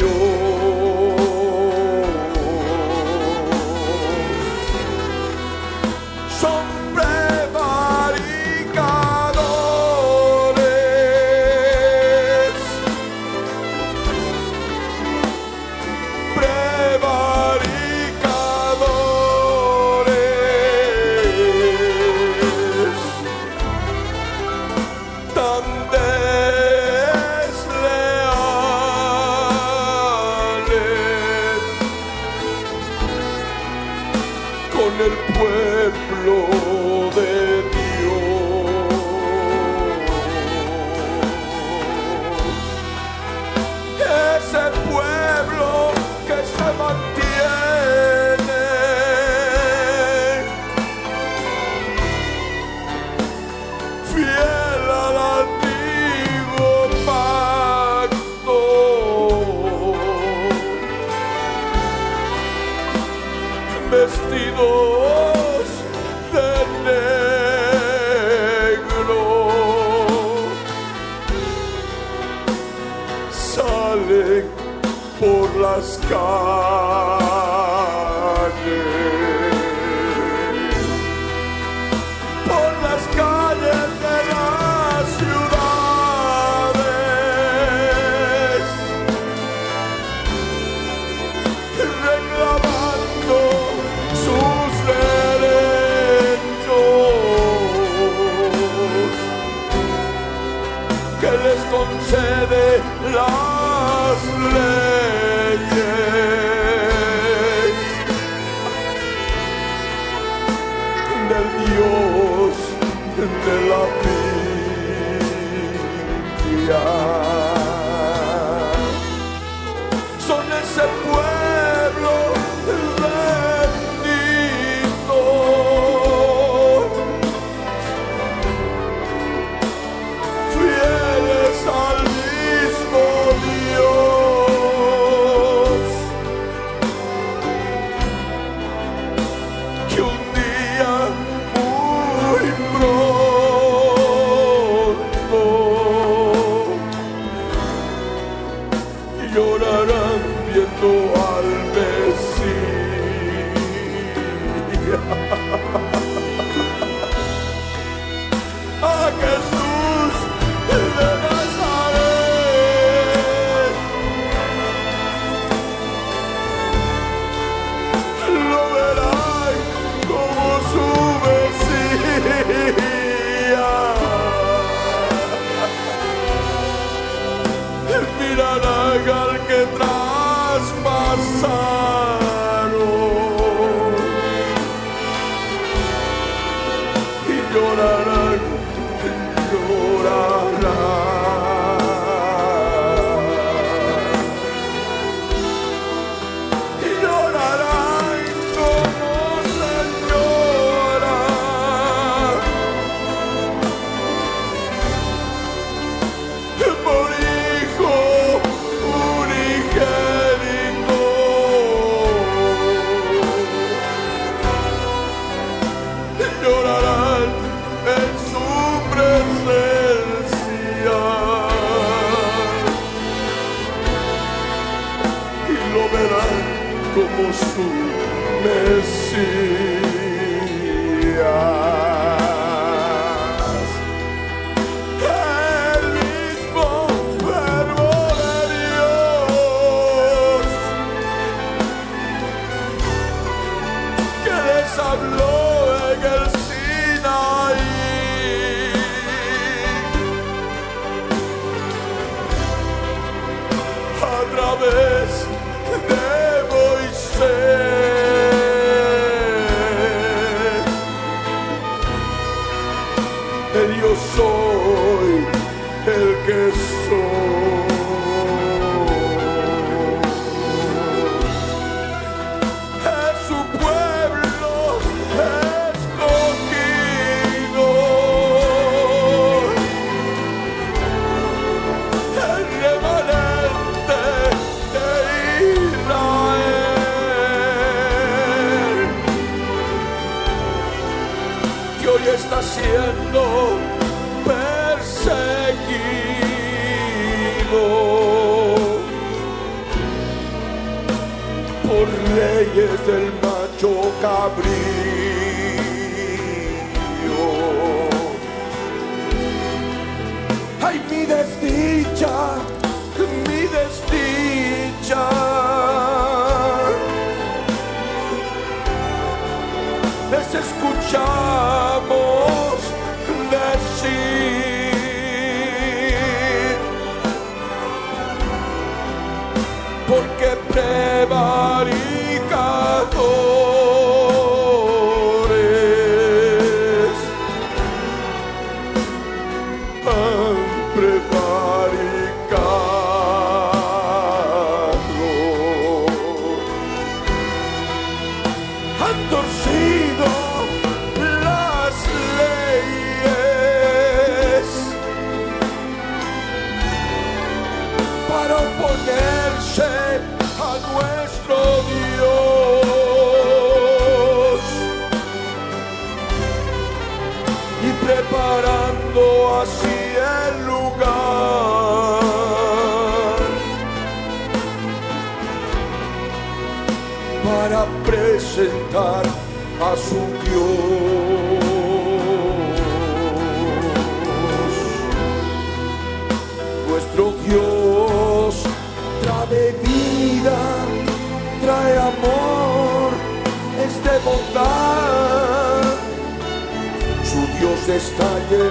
te baricador.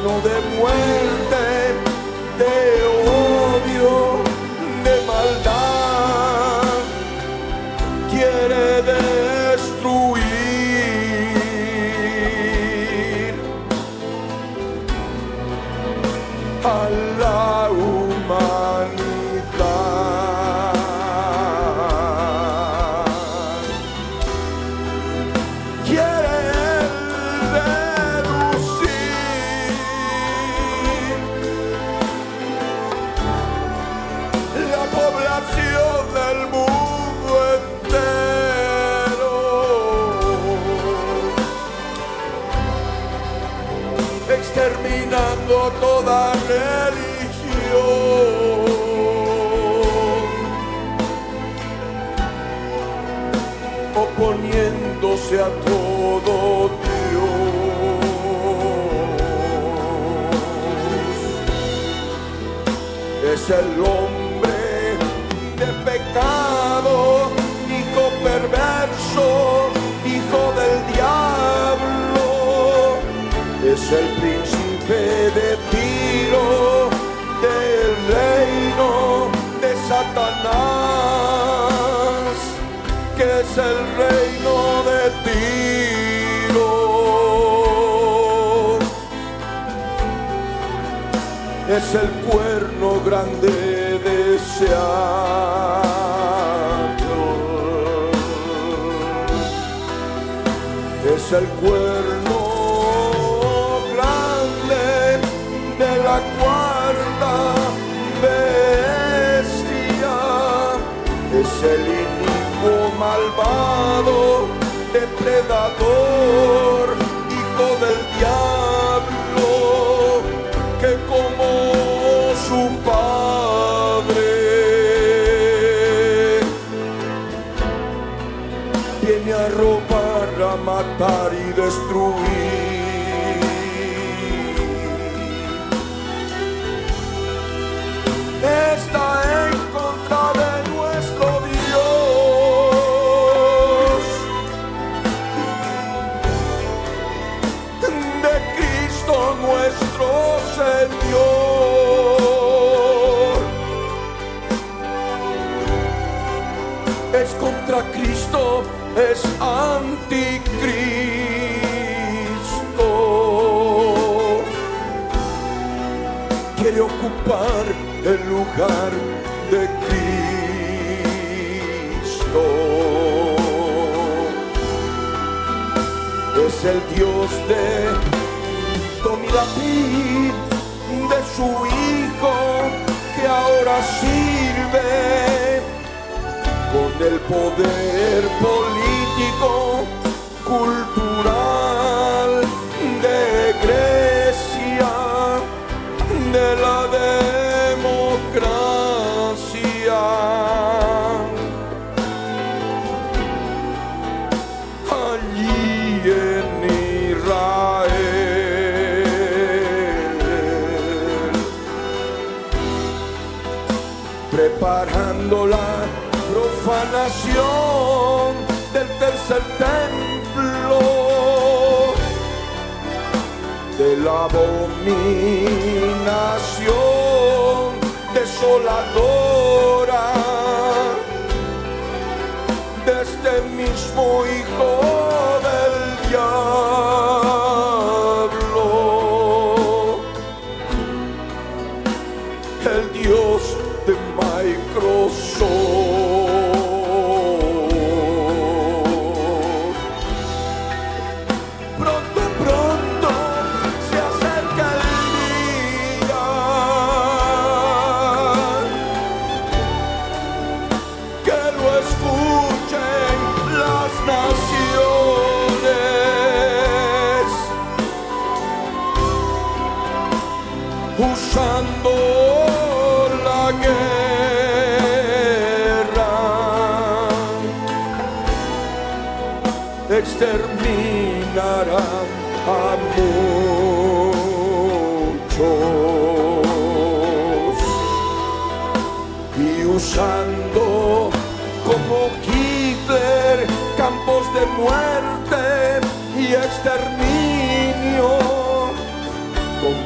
nom des mouettes. es el hombre de pecado, hijo perverso, hijo del diablo, es el príncipe de tiro del reino de Satanás, que es el reino de tiro. es el grande desear. Es el cuerno grande de la cuarta bestia. Es el inicuo malvado depredador. Quiere ocupar el lugar de Cristo. Es el Dios de David, de su Hijo que ahora sirve con el poder político, cultural la democracia. Allí en Israel, preparando la profanación del tercer templo de la abominación desoladora. De este mismo hijo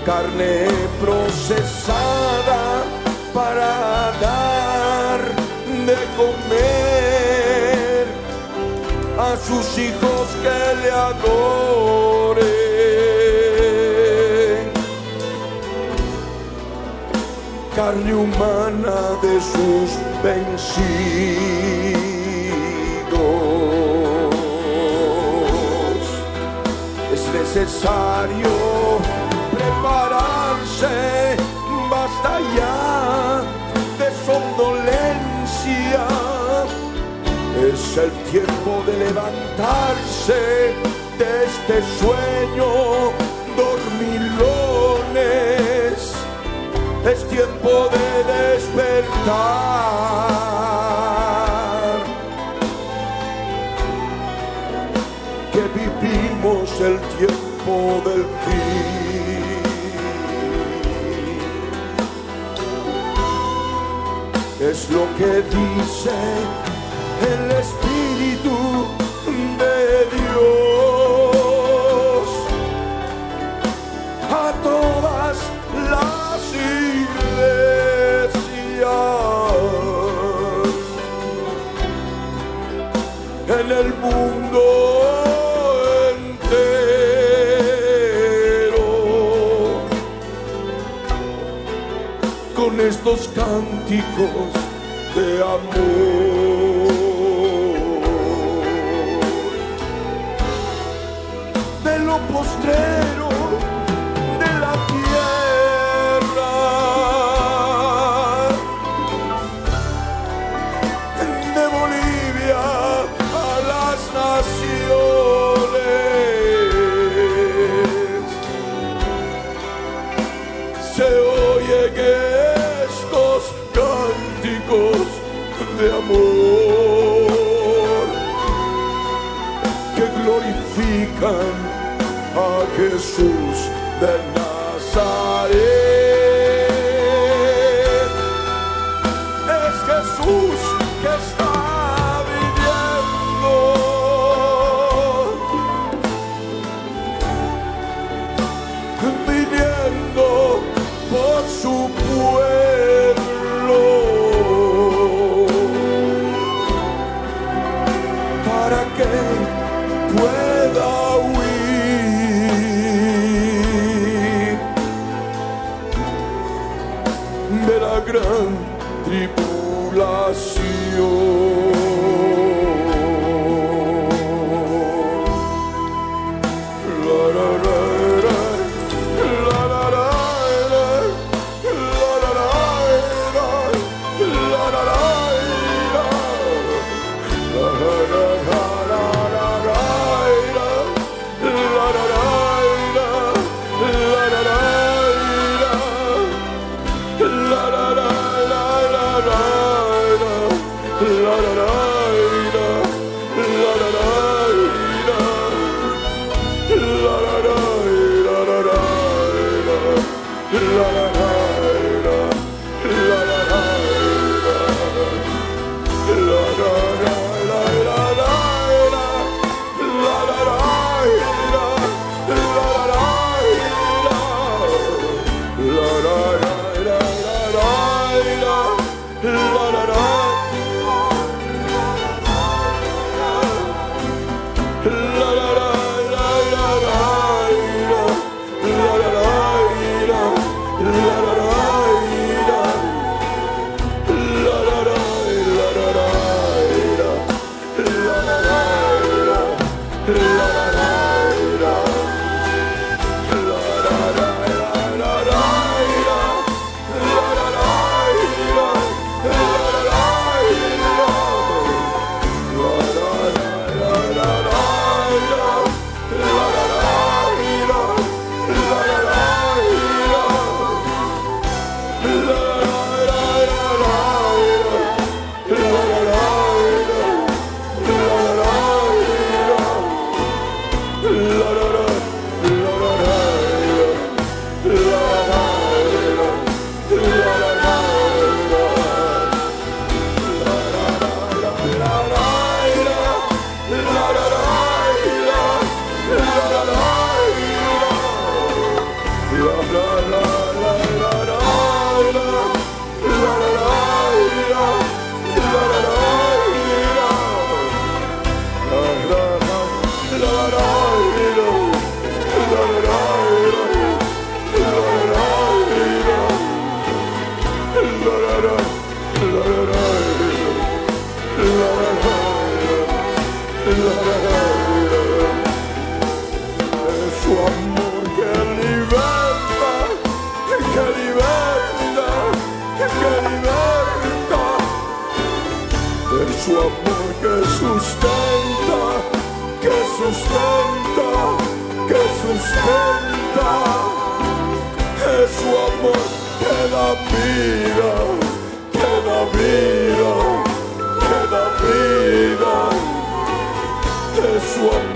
carne procesada para dar de comer a sus hijos que le adoren. Carne humana de sus vencidos. Es necesario Es el tiempo de levantarse de este sueño, dormilones. Es tiempo de despertar. Que vivimos el tiempo del fin. Es lo que dice estos cánticos de amor. sustenta, es su amor que da vida, que da vida, que da vida, es su amor.